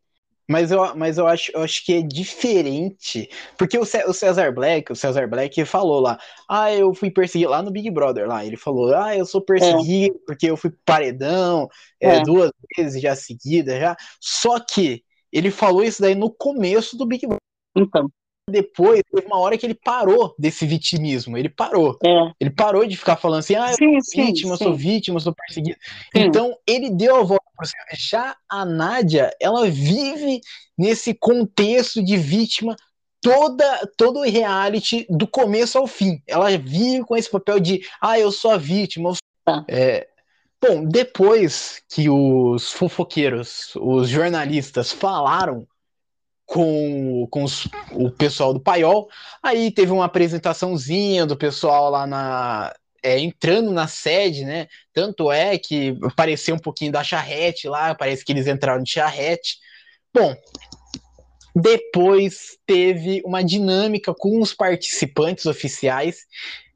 Mas eu, mas eu acho, eu acho que é diferente, porque o, César Black, o César Black falou lá, ah, eu fui perseguido lá no Big Brother lá, ele falou, ah, eu sou perseguido é. porque eu fui paredão é, é. duas vezes já seguida já. Só que ele falou isso daí no começo do Big Brother. Então depois, teve uma hora que ele parou desse vitimismo. Ele parou. É. Ele parou de ficar falando assim: ah, eu sim, sou vítima, sim. sou vítima, sou perseguido. Então, ele deu a volta por cima. Já a Nádia, ela vive nesse contexto de vítima toda todo o reality do começo ao fim. Ela vive com esse papel de ah, eu sou a vítima. Sou... Tá. É, bom, depois que os fofoqueiros, os jornalistas falaram com, com os, o pessoal do Paiol. Aí teve uma apresentaçãozinha do pessoal lá na. É, entrando na sede, né? Tanto é que apareceu um pouquinho da charrete lá, parece que eles entraram de charrete. Bom, depois teve uma dinâmica com os participantes oficiais,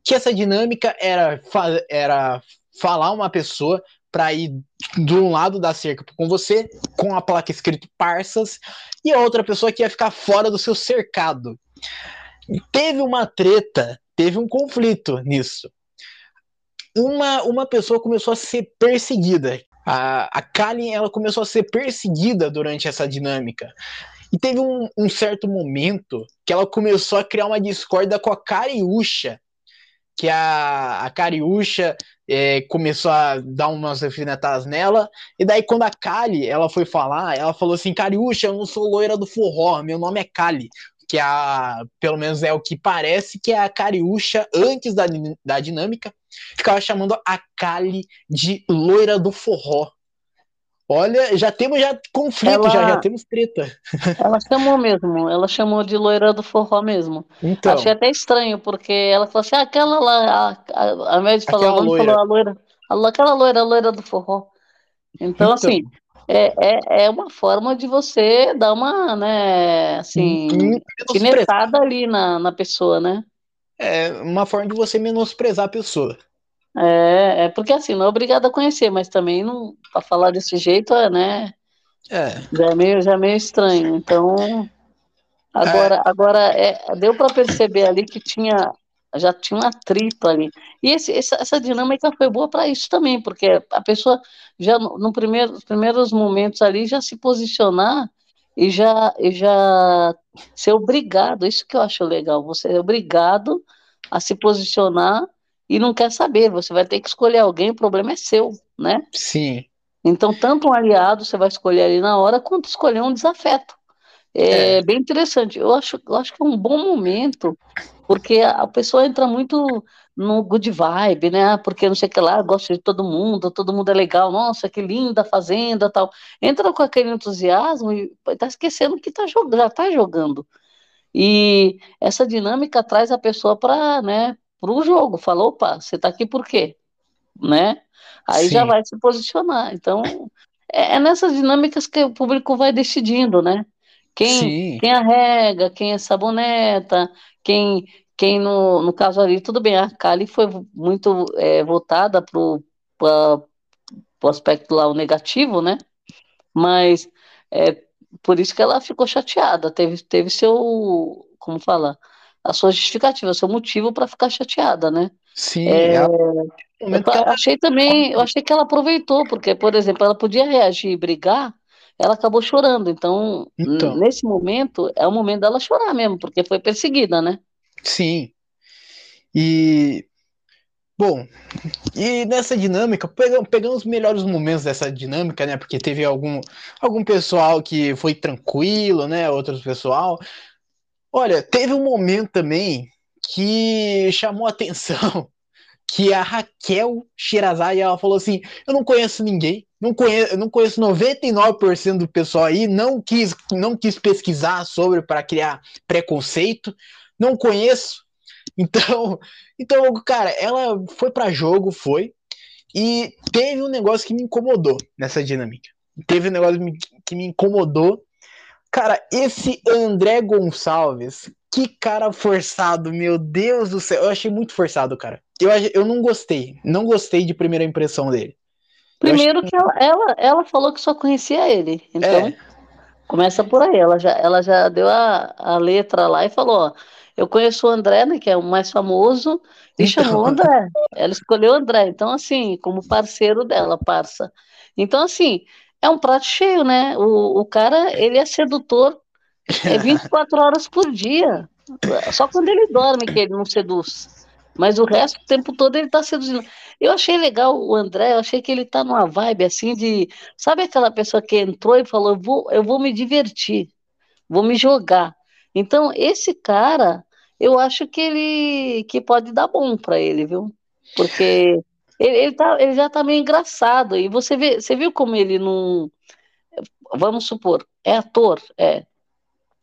que essa dinâmica era, era falar uma pessoa para ir de um lado da cerca com você, com a placa escrito Parsas, e a outra pessoa que ia ficar fora do seu cercado. Teve uma treta, teve um conflito nisso. Uma, uma pessoa começou a ser perseguida. A, a Kali, ela começou a ser perseguida durante essa dinâmica. E teve um, um, certo momento que ela começou a criar uma discórdia com a Cariúcha, que a, a Cariúcha é, começou a dar umas alfinetadas nela, e daí quando a Kali, ela foi falar, ela falou assim, Cariúcha, eu não sou loira do forró, meu nome é Kali, que é a, pelo menos é o que parece que é a Cariúcha, antes da, da dinâmica, ficava chamando a Kali de loira do forró. Olha, já temos já conflito, ela, já, já temos treta. Ela chamou mesmo, ela chamou de loira do forró mesmo. Então, Achei até estranho, porque ela falou assim, ah, aquela lá, a, a, a médica falou, loira. falou a loira, a, aquela loira, a loira do forró. Então, então assim, é, é, é uma forma de você dar uma, né, assim, alfinetada ali na, na pessoa, né? É uma forma de você menosprezar a pessoa. É, é porque assim, não é obrigado a conhecer, mas também não para falar desse jeito, é, né? É. Já é meio, já é meio estranho. Então, agora, é. agora é, deu para perceber ali que tinha já tinha um atrito ali. E esse, essa, essa dinâmica foi boa para isso também, porque a pessoa já no, no primeiro, nos primeiros momentos ali já se posicionar e já, e já ser obrigado, isso que eu acho legal, você é obrigado a se posicionar e não quer saber, você vai ter que escolher alguém, o problema é seu, né? Sim. Então, tanto um aliado você vai escolher ali na hora, quanto escolher um desafeto. É, é. bem interessante. Eu acho, eu acho que é um bom momento, porque a pessoa entra muito no good vibe, né? Porque não sei o que lá, gosta de todo mundo, todo mundo é legal, nossa, que linda fazenda tal. Entra com aquele entusiasmo e está esquecendo que tá jogando, já está jogando. E essa dinâmica traz a pessoa para né, o jogo. Falou, opa, você está aqui por quê? Né? Aí Sim. já vai se posicionar. Então, é, é nessas dinâmicas que o público vai decidindo, né? Quem, quem arrega, quem é saboneta, quem, quem no, no caso ali, tudo bem, a Kali foi muito é, votada para o aspecto lá, o negativo, né? Mas é por isso que ela ficou chateada, teve, teve seu, como fala, a sua justificativa, seu motivo para ficar chateada, né? Sim, é, é eu achei também, eu achei que ela aproveitou, porque, por exemplo, ela podia reagir e brigar, ela acabou chorando. Então, então, nesse momento, é o momento dela chorar mesmo, porque foi perseguida, né? Sim. E. Bom, e nessa dinâmica, pegamos, pegamos os melhores momentos dessa dinâmica, né? Porque teve algum, algum pessoal que foi tranquilo, né? Outros pessoal. Olha, teve um momento também que chamou a atenção, que a Raquel Shirazade, ela falou assim, eu não conheço ninguém, não conheço, não conheço 99% do pessoal aí, não quis, não quis pesquisar sobre para criar preconceito, não conheço. Então, então, cara, ela foi para jogo, foi, e teve um negócio que me incomodou nessa dinâmica. Teve um negócio que me incomodou. Cara, esse André Gonçalves, que cara forçado, meu Deus do céu. Eu achei muito forçado, cara. Eu, eu não gostei. Não gostei de primeira impressão dele. Primeiro que ela, ela, ela, falou que só conhecia ele. Então, é. começa por aí. Ela já, ela já deu a, a letra lá e falou: ó, eu conheço o André, né, que é o mais famoso, e então... chamou o André. Ela escolheu o André. Então, assim, como parceiro dela, parça. Então, assim, é um prato cheio, né? O, o cara, ele é sedutor é 24 horas por dia. Só quando ele dorme que ele não seduz. Mas o resto, o tempo todo, ele está seduzindo. Eu achei legal o André, eu achei que ele está numa vibe assim de. Sabe aquela pessoa que entrou e falou: eu vou, eu vou me divertir, vou me jogar. Então, esse cara, eu acho que ele que pode dar bom para ele, viu? Porque ele, ele, tá, ele já está meio engraçado. E você, vê, você viu como ele não. Vamos supor, é ator, é.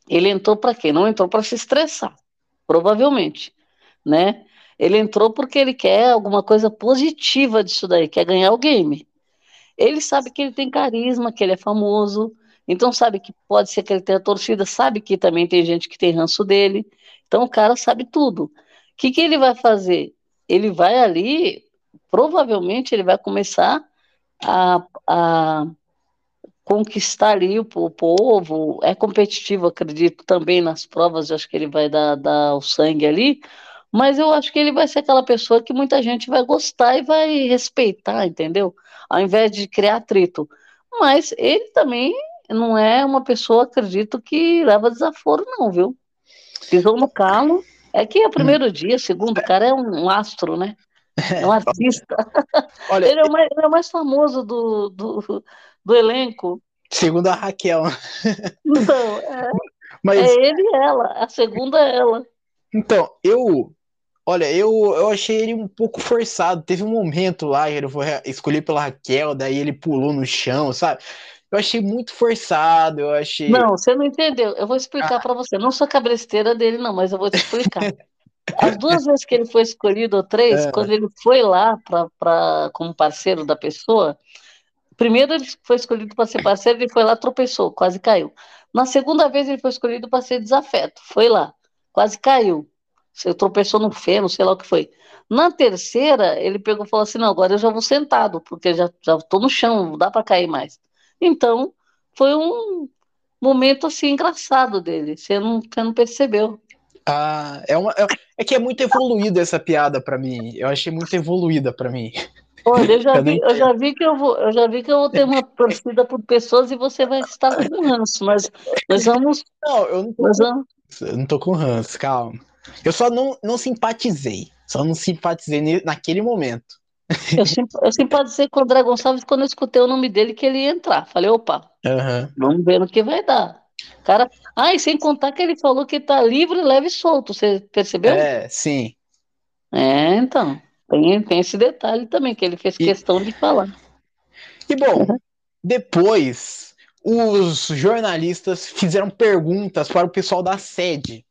Ele entrou para quê? Não entrou para se estressar, provavelmente, né? Ele entrou porque ele quer alguma coisa positiva disso daí, quer ganhar o game. Ele sabe que ele tem carisma, que ele é famoso, então sabe que pode ser que ele tenha torcida, sabe que também tem gente que tem ranço dele. Então o cara sabe tudo. O que, que ele vai fazer? Ele vai ali, provavelmente ele vai começar a, a conquistar ali o, o, povo. É competitivo, acredito, também nas provas, acho que ele vai dar, dar o sangue ali Mas eu acho que ele vai ser aquela pessoa que muita gente vai gostar e vai respeitar, entendeu? Ao invés de criar atrito. Mas ele também não é uma pessoa, acredito, que leva desaforo, não, viu? Pisou no calo. É que é o primeiro dia, segundo, o cara é um astro, né? É um artista. Olha, ele, é o mais, ele é o mais famoso do, do, do elenco. Segundo a Raquel. Então, é, Mas... é ele e ela. A segunda é ela. Então, eu. Olha, eu, eu achei ele um pouco forçado. Teve um momento lá, ele foi escolhido pela Raquel, daí ele pulou no chão, sabe? Eu achei muito forçado, eu achei. Não, você não entendeu. Eu vou explicar ah. para você. Não sou cabresteira dele, não, mas eu vou te explicar. As duas vezes que ele foi escolhido, ou três, é. quando ele foi lá pra, pra, como parceiro da pessoa, primeiro ele foi escolhido para ser parceiro, ele foi lá, tropeçou, quase caiu. Na segunda vez ele foi escolhido para ser desafeto, foi lá, quase caiu. Você tropeçou no feno, sei lá o que foi. Na terceira, ele pegou e falou assim: não, agora eu já vou sentado, porque já já estou no chão, não dá para cair mais. Então, foi um momento assim engraçado dele. Você não, você não percebeu. Ah, é, uma, é, é que é muito evoluída essa piada para mim. Eu achei muito evoluída para mim. Olha, eu já, eu, vi, eu já vi que eu vou, eu já vi que eu vou ter uma torcida por pessoas e você vai estar com ranço, mas nós vamos. Não, eu não tô, nós vamos... eu não tô com ranço, calma. Eu só não, não simpatizei. Só não simpatizei naquele momento. Eu, sim, eu simpatizei com o André Gonçalves quando eu escutei o nome dele que ele ia entrar. Falei, opa, uhum. vamos ver no que vai dar. Cara, ah, e sem contar que ele falou que tá livre, leve e solto. Você percebeu? É, sim. É, então. Tem, tem esse detalhe também, que ele fez e... questão de falar. E bom, depois os jornalistas fizeram perguntas para o pessoal da sede.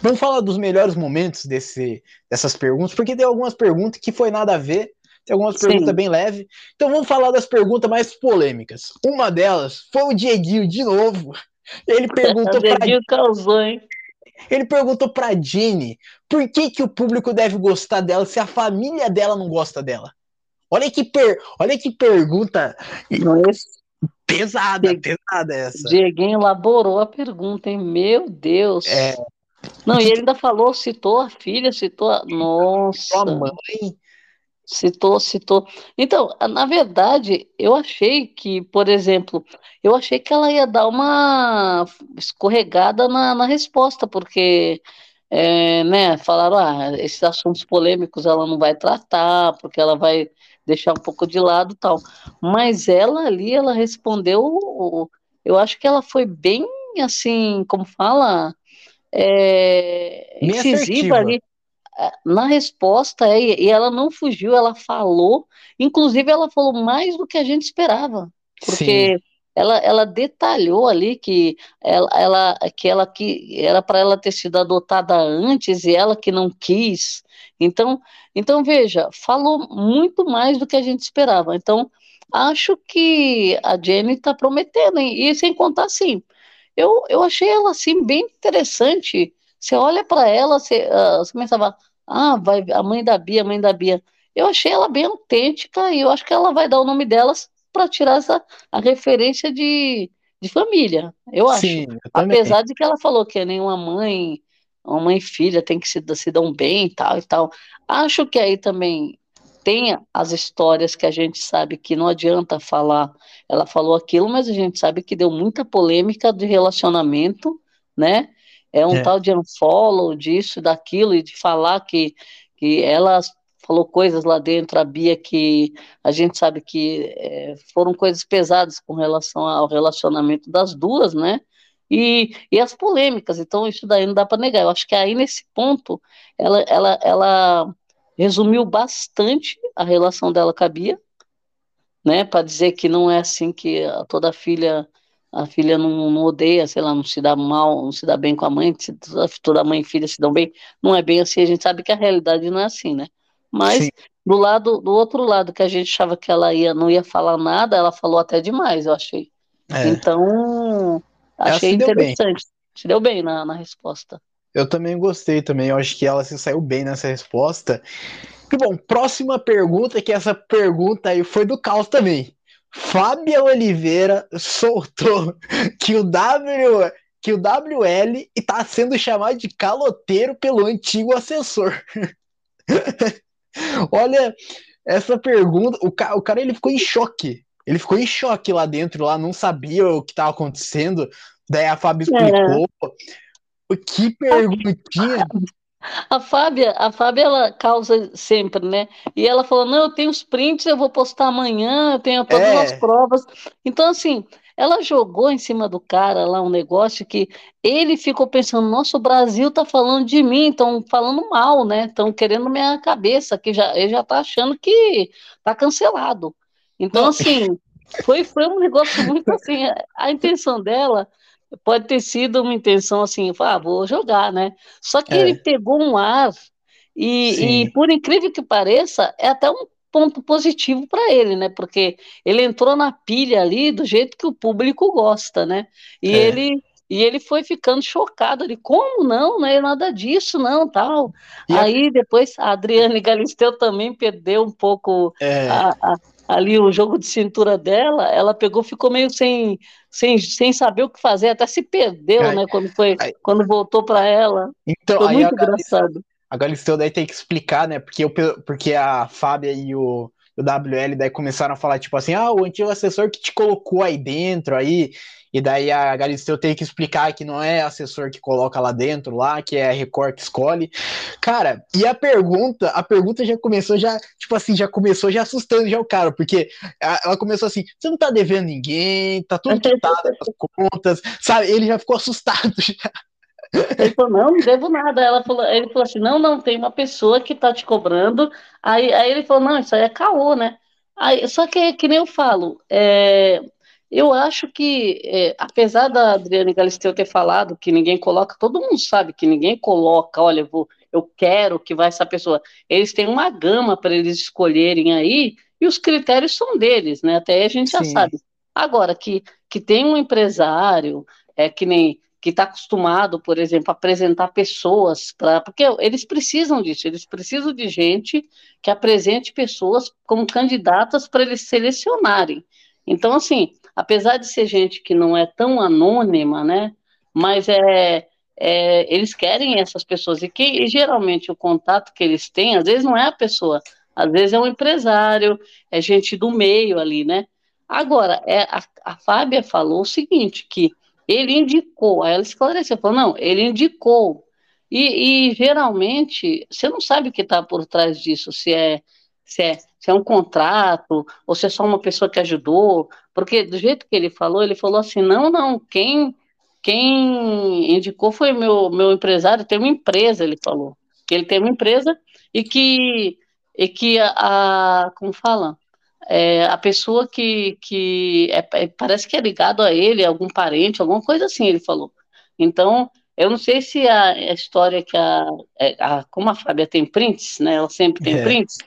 Vamos falar dos melhores momentos desse, dessas perguntas, porque tem algumas perguntas que foi nada a ver, tem algumas Sim. perguntas bem leves. Então vamos falar das perguntas mais polêmicas. Uma delas foi o Dieguinho de novo. Ele perguntou para causou, hein? Ele perguntou pra Jenny por que, que o público deve gostar dela se a família dela não gosta dela. Olha que, per... Olha que pergunta Mas... pesada, pesada essa. Dieguinho elaborou a pergunta, hein? Meu Deus. É. Não, e ele ainda falou, citou a filha, citou a. Nossa. A mãe. Citou, citou. Então, na verdade, eu achei que, por exemplo, eu achei que ela ia dar uma escorregada na, na resposta, porque, é, né, falaram, ah, esses assuntos polêmicos ela não vai tratar, porque ela vai deixar um pouco de lado tal. Mas ela ali, ela respondeu, eu acho que ela foi bem, assim, como fala, é, incisiva ali na resposta, é, e ela não fugiu, ela falou, inclusive ela falou mais do que a gente esperava, porque ela, ela detalhou ali que ela, ela que ela que era para ela ter sido adotada antes e ela que não quis. Então, então veja, falou muito mais do que a gente esperava. Então, acho que a Jenny está prometendo, e sem contar assim, eu, eu achei ela assim bem interessante você olha para ela, você, uh, você começava, ah, vai a mãe da Bia, a mãe da Bia. Eu achei ela bem autêntica e eu acho que ela vai dar o nome delas para tirar essa, a referência de, de família, eu acho. Sim, eu Apesar de que ela falou que nenhuma mãe, uma mãe e filha tem que se, se dão bem e tal e tal. Acho que aí também tem as histórias que a gente sabe que não adianta falar. Ela falou aquilo, mas a gente sabe que deu muita polêmica de relacionamento, né? É um é. tal de unfollow disso, daquilo, e de falar que, que ela falou coisas lá dentro, a Bia, que a gente sabe que é, foram coisas pesadas com relação ao relacionamento das duas, né? E, e as polêmicas, então isso daí não dá para negar. Eu acho que aí nesse ponto ela, ela, ela resumiu bastante a relação dela com a Bia, né? Para dizer que não é assim que toda filha a filha não, não, odeia, sei lá, não se dá mal, não se dá bem com a mãe, se toda mãe e filha se dão bem, não é bem assim, a gente sabe que a realidade não é assim, né? Mas Sim. do lado, do outro lado, que a gente achava que ela ia, não ia falar nada, ela falou até demais, eu achei. É. Então, achei interessante. Se deu bem na, na resposta. Eu também gostei também, eu acho que ela se saiu bem nessa resposta. E bom, próxima pergunta, que essa pergunta aí foi do caos também. Fábia Oliveira soltou que o W que o WL está sendo chamado de caloteiro pelo antigo assessor. Olha, essa pergunta, o cara, o cara ele ficou em choque. Ele ficou em choque lá dentro, lá não sabia o que estava acontecendo. Daí a Fábio é. explicou. É. Que perguntinha. A Fábia, a Fábia, ela causa sempre, né? E ela falou: não, eu tenho os prints, eu vou postar amanhã, eu tenho todas é. as provas. Então, assim, ela jogou em cima do cara lá um negócio que ele ficou pensando: nossa, o Brasil tá falando de mim, estão falando mal, né? Estão querendo minha cabeça, que já, ele já tá achando que tá cancelado. Então, assim, foi, foi um negócio muito assim. A intenção dela pode ter sido uma intenção assim, ah, vou jogar, né? Só que é. ele pegou um ar e, e, por incrível que pareça, é até um ponto positivo para ele, né? Porque ele entrou na pilha ali do jeito que o público gosta, né? E é. ele e ele foi ficando chocado ali, como não, não é nada disso, não, tal. E Aí a... depois a Adriane Galisteu também perdeu um pouco é. a, a, ali o jogo de cintura dela, ela pegou, ficou meio sem, sem, sem saber o que fazer, até se perdeu, aí, né, quando foi, aí, quando voltou para ela. Então, foi muito engraçado. A Galisteu daí tem que explicar, né, porque, eu, porque a Fábia e o, o WL daí começaram a falar, tipo assim, ah, o antigo assessor que te colocou aí dentro, aí, e daí a Galisteu tem que explicar que não é assessor que coloca lá dentro, lá, que é a Record que escolhe. Cara, e a pergunta, a pergunta já começou já, tipo assim, já começou já assustando já o cara, porque ela começou assim, você não tá devendo ninguém, tá tudo quitado as contas, sabe? Ele já ficou assustado já. Ele falou, não, não devo nada. Ela falou, ele falou assim, não, não, tem uma pessoa que tá te cobrando. Aí, aí ele falou, não, isso aí é caô, né? Aí, só que, que nem eu falo, é, eu acho que, é, apesar da Adriane Galisteu ter falado que ninguém coloca, todo mundo sabe que ninguém coloca, olha, eu, vou, eu quero que vá essa pessoa. Eles têm uma gama para eles escolherem aí, e os critérios são deles, né? Até aí a gente Sim. já sabe. Agora, que, que tem um empresário, é que nem que está acostumado, por exemplo, a apresentar pessoas para. Porque eles precisam disso, eles precisam de gente que apresente pessoas como candidatas para eles selecionarem. Então, assim, apesar de ser gente que não é tão anônima, né? Mas é, é eles querem essas pessoas e que e geralmente o contato que eles têm, às vezes não é a pessoa, às vezes é um empresário, é gente do meio ali, né? Agora, é, a, a Fábia falou o seguinte, que ele indicou, aí ela esclareceu, falou, não, ele indicou. E, e geralmente, você não sabe o que está por trás disso, se é, se é se é um contrato, ou se é só uma pessoa que ajudou, porque do jeito que ele falou, ele falou assim, não, não, quem, quem indicou foi meu, meu empresário, tem uma empresa, ele falou, que ele tem uma empresa e que, e que a, a como fala, é, a pessoa que, que é, é, parece que é ligado a ele, algum parente, alguma coisa assim, ele falou. Então, eu não sei se a, a história que a, é, a, como a Fábia tem prints, né, ela sempre tem é. prints,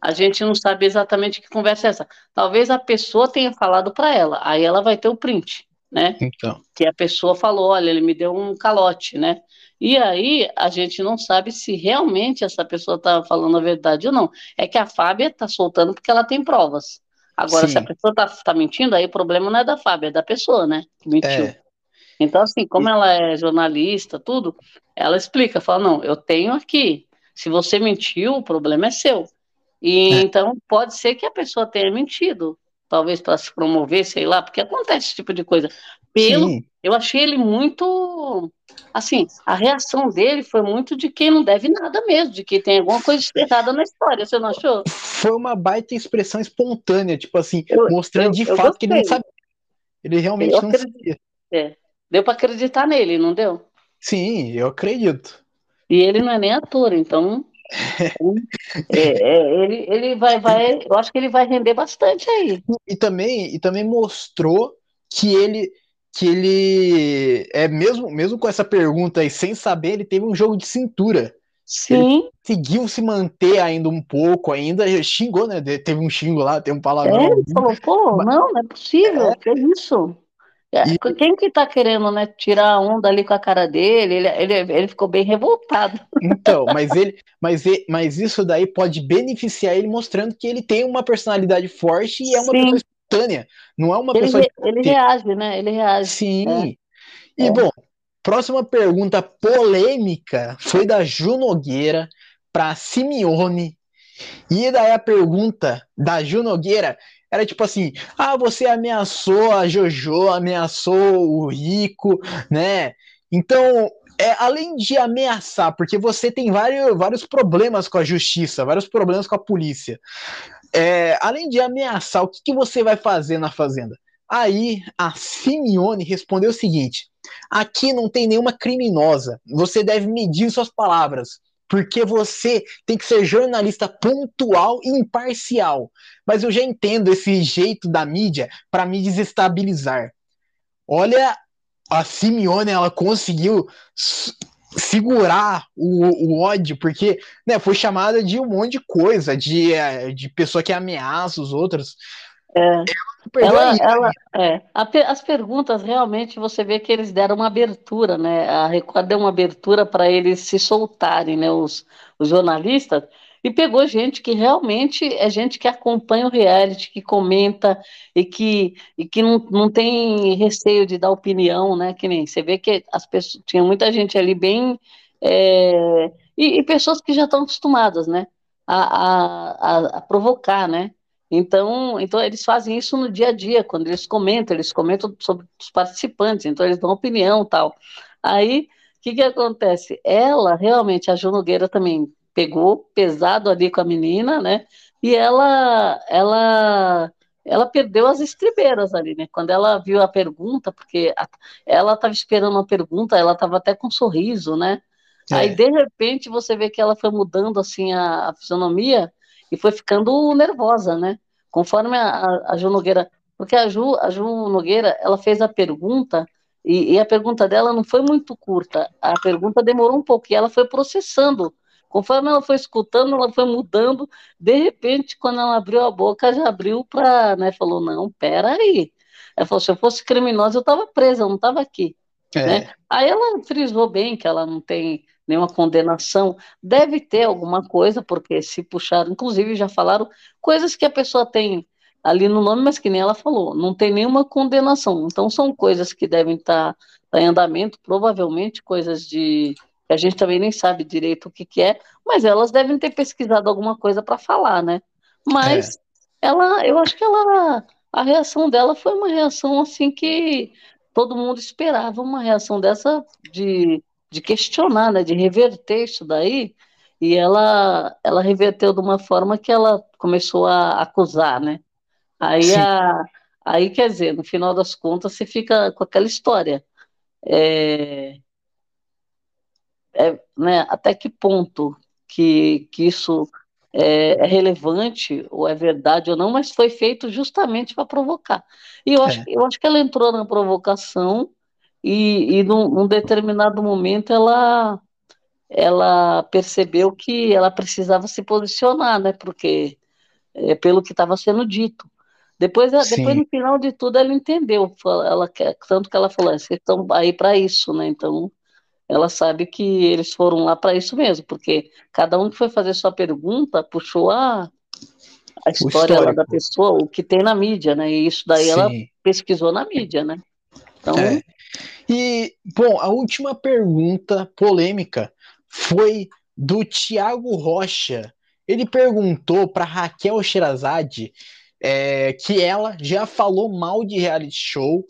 a gente não sabe exatamente que conversa é essa. Talvez a pessoa tenha falado para ela, aí ela vai ter o print, né? Então. Que a pessoa falou, olha, ele me deu um calote, né? E aí a gente não sabe se realmente essa pessoa está falando a verdade ou não. É que a Fábia está soltando porque ela tem provas. Agora, Sim. se a pessoa está tá mentindo, aí o problema não é da Fábia, é da pessoa, né? Que mentiu. É. Então, assim, como ela é jornalista, tudo, ela explica, fala, não, eu tenho aqui. Se você mentiu, o problema é seu. E é. então pode ser que a pessoa tenha mentido, talvez para se promover, sei lá, porque acontece esse tipo de coisa. Pelo, Sim. eu achei ele muito, assim, a reação dele foi muito de quem não deve nada mesmo, de que tem alguma coisa errada na história, você não achou? Foi uma baita expressão espontânea, tipo assim, eu, mostrando eu, de eu fato gostei. que ele não sabia. Ele realmente não acredito. sabia. É. Deu para acreditar nele, não deu? Sim, eu acredito. E ele não é nem ator, então é, é, ele, ele vai, vai, eu acho que ele vai render bastante aí. E também, e também mostrou que ele, que ele é mesmo, mesmo com essa pergunta aí, sem saber, ele teve um jogo de cintura. Sim. Ele conseguiu se manter ainda um pouco, ainda xingou, né? Teve um xingo lá, tem um palavrão. É, ele falou, pô, não, não é possível, é. que é isso? É, e... Quem que tá querendo, né, tirar a onda ali com a cara dele? Ele, ele, ele ficou bem revoltado. Então, mas ele, mas, ele, mas isso daí pode beneficiar ele mostrando que ele tem uma personalidade forte e é uma Sim. pessoa espontânea. Não é uma ele pessoa. Re, ele reage, né? Ele reage. Sim. É. E é. bom, Próxima pergunta polêmica foi da Ju Nogueira para Simeone. E daí a pergunta da Ju Nogueira era tipo assim: ah, você ameaçou a Jojo, ameaçou o Rico, né? Então, é, além de ameaçar, porque você tem vários, vários problemas com a justiça, vários problemas com a polícia. É, além de ameaçar, o que, que você vai fazer na fazenda? Aí a Simeone respondeu o seguinte: aqui não tem nenhuma criminosa. Você deve medir suas palavras porque você tem que ser jornalista pontual e imparcial. Mas eu já entendo esse jeito da mídia para me desestabilizar. Olha, a Simeone, ela conseguiu segurar o, o ódio, porque né, foi chamada de um monte de coisa, de, eh, de pessoa que ameaça os outros. É. Ela, ela, é, as perguntas realmente você vê que eles deram uma abertura, né? A Record deu uma abertura para eles se soltarem, né? Os, os jornalistas, e pegou gente que realmente é gente que acompanha o reality, que comenta e que, e que não, não tem receio de dar opinião, né? Que nem você vê que as pessoas tinha muita gente ali bem é, e, e, pessoas que já estão acostumadas, né? A, a, a provocar, né? Então, então eles fazem isso no dia a dia, quando eles comentam, eles comentam sobre os participantes, então eles dão opinião tal. Aí, o que, que acontece? Ela, realmente, a Ju Nogueira também pegou pesado ali com a menina, né? E ela, ela, ela perdeu as estribeiras ali, né? Quando ela viu a pergunta, porque a, ela estava esperando uma pergunta, ela estava até com um sorriso, né? É. Aí, de repente, você vê que ela foi mudando, assim, a, a fisionomia, e foi ficando nervosa, né? Conforme a, a, a Ju Nogueira, porque a Ju, a Ju Nogueira, ela fez a pergunta e, e, a pergunta dela não foi muito curta, a pergunta demorou um pouco e ela foi processando. Conforme ela foi escutando, ela foi mudando. De repente, quando ela abriu a boca, já abriu para, né? Falou não, pera aí. Ela falou: se eu fosse criminosa, eu estava presa, eu não estava aqui. É. Né? Aí ela frisou bem que ela não tem nenhuma condenação, deve ter alguma coisa, porque se puxaram, inclusive já falaram coisas que a pessoa tem ali no nome, mas que nem ela falou, não tem nenhuma condenação. Então são coisas que devem estar, tá em andamento, provavelmente coisas de que a gente também nem sabe direito o que, que é, mas elas devem ter pesquisado alguma coisa para falar, né? Mas é. ela, eu acho que ela, a reação dela foi uma reação assim que todo mundo esperava uma reação dessa de de questionar, né, de reverter isso daí, e ela, ela reverteu de uma forma que ela começou a acusar, né? Aí, a, aí, quer dizer, no final das contas, você fica com aquela história. É, é, né, até que ponto que, que isso é, é, relevante, ou é verdade ou não, mas foi feito justamente para provocar. E eu acho, é. eu acho que ela entrou na provocação e, e num, num determinado momento ela ela percebeu que ela precisava se posicionar, né? Porque é, pelo que estava sendo dito. Depois, depois no final de tudo ela entendeu, ela tanto que ela falou, vocês estão aí para isso, né? Então ela sabe que eles foram lá para isso mesmo, porque cada um que foi fazer sua pergunta puxou a, a história da pessoa, o que tem na mídia, né? E isso daí Sim. ela pesquisou na mídia, né? Então é. E, bom, a última pergunta polêmica foi do Tiago Rocha. Ele perguntou para Raquel Sherazade é, que ela já falou mal de reality show.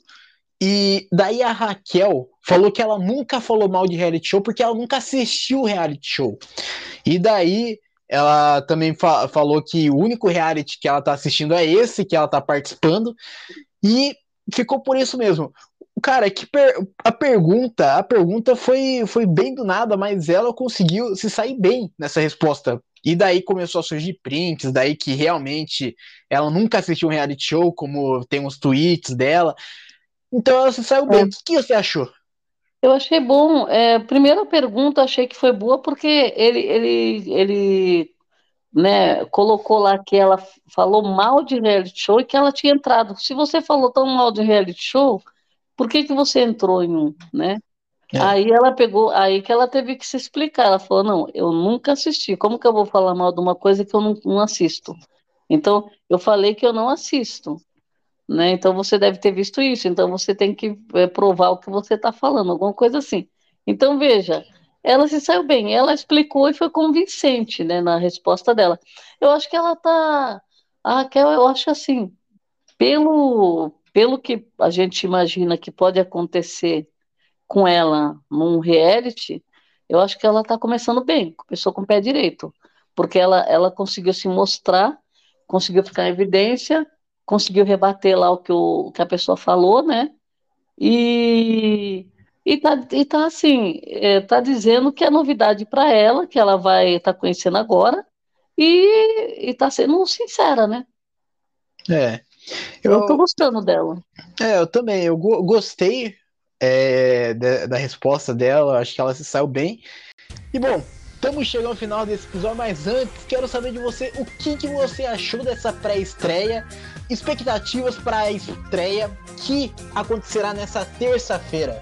E daí a Raquel falou que ela nunca falou mal de reality show porque ela nunca assistiu reality show. E daí ela também fa falou que o único reality que ela tá assistindo é esse que ela tá participando. E ficou por isso mesmo. Cara, que per... a pergunta, a pergunta foi, foi bem do nada, mas ela conseguiu se sair bem nessa resposta. E daí começou a surgir prints, daí que realmente ela nunca assistiu um reality show, como tem uns tweets dela. Então ela se saiu bem. É. O que você achou? Eu achei bom. É, primeira pergunta, achei que foi boa porque ele, ele, ele né, colocou lá que ela falou mal de reality show e que ela tinha entrado. Se você falou tão mal de reality show, por que, que você entrou em um, né? É. Aí ela pegou, aí que ela teve que se explicar. Ela falou: não, eu nunca assisti. Como que eu vou falar mal de uma coisa que eu não, não assisto? Então, eu falei que eu não assisto. né? Então você deve ter visto isso, então você tem que é, provar o que você está falando, alguma coisa assim. Então veja, ela se saiu bem, ela explicou e foi convincente, né, na resposta dela. Eu acho que ela tá, a Raquel, eu acho assim, pelo pelo que a gente imagina que pode acontecer com ela num reality, eu acho que ela está começando bem, começou com o pé direito, porque ela, ela conseguiu se mostrar, conseguiu ficar em evidência, conseguiu rebater lá o que, o, que a pessoa falou, né? E, e, tá, e tá assim, é, tá dizendo que é novidade para ela, que ela vai estar tá conhecendo agora, e, e tá sendo sincera, né? É. Eu, eu tô gostando dela. É, eu também. Eu go gostei é, da, da, resposta dela, acho que ela se saiu bem. E bom, estamos chegando ao final desse episódio, mas antes quero saber de você o que, que você achou dessa pré-estreia, expectativas para a estreia que acontecerá nessa terça-feira.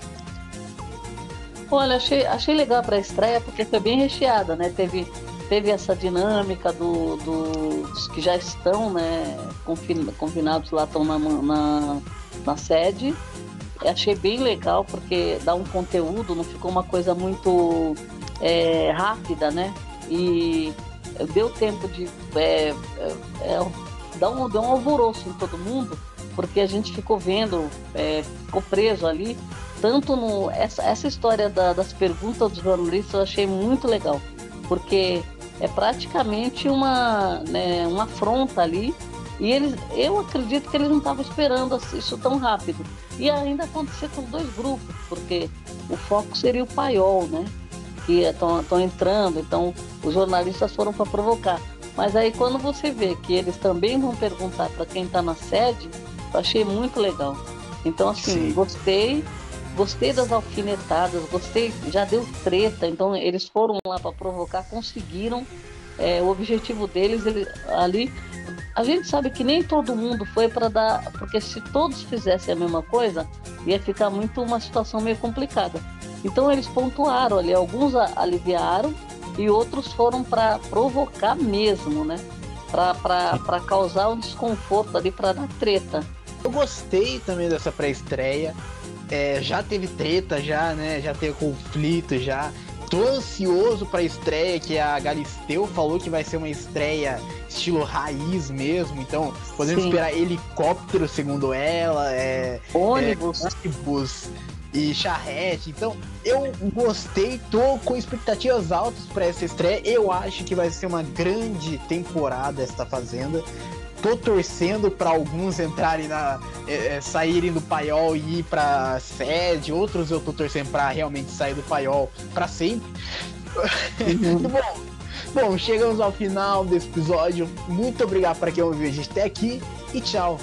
Olha, achei, achei legal para a estreia porque foi bem recheada, né? Teve, teve essa dinâmica do, do, dos que já estão né, confinados lá, estão na, na, na sede achei bem legal porque dá um conteúdo, não ficou uma coisa muito é, rápida, né? E deu tempo de é, é, é, dar um, deu um alvoroço em todo mundo, porque a gente ficou vendo, é, ficou preso ali, tanto no. Essa, essa história da, das perguntas dos jornalistas eu achei muito legal, porque é praticamente uma, né, uma afronta ali e eles, eu acredito que eles não estavam esperando isso tão rápido. E ainda acontecer com dois grupos, porque o foco seria o paiol, né? Que estão entrando, então os jornalistas foram para provocar. Mas aí quando você vê que eles também vão perguntar para quem está na sede, eu achei muito legal. Então, assim, Sim. gostei, gostei das alfinetadas, gostei, já deu treta, então eles foram lá para provocar, conseguiram. É, o objetivo deles ele, ali a gente sabe que nem todo mundo foi para dar, porque se todos fizessem a mesma coisa, ia ficar muito uma situação meio complicada. Então eles pontuaram ali, alguns aliviaram e outros foram para provocar mesmo, né? Para causar um desconforto ali, para dar treta. Eu gostei também dessa pré-estreia. É, já teve treta, já, né? Já teve conflito, já. Tô ansioso pra estreia, que a Galisteu falou que vai ser uma estreia estilo raiz mesmo, então podemos Sim. esperar helicóptero, segundo ela, é, ônibus. É, ônibus e charrete. Então, eu gostei, tô com expectativas altas para essa estreia. Eu acho que vai ser uma grande temporada esta Fazenda tô torcendo para alguns entrarem na. É, é, saírem do paiol e ir pra sede, outros eu tô torcendo para realmente sair do paiol para sempre. Uhum. bom, bom, chegamos ao final desse episódio. Muito obrigado para quem ouviu a gente até aqui e tchau.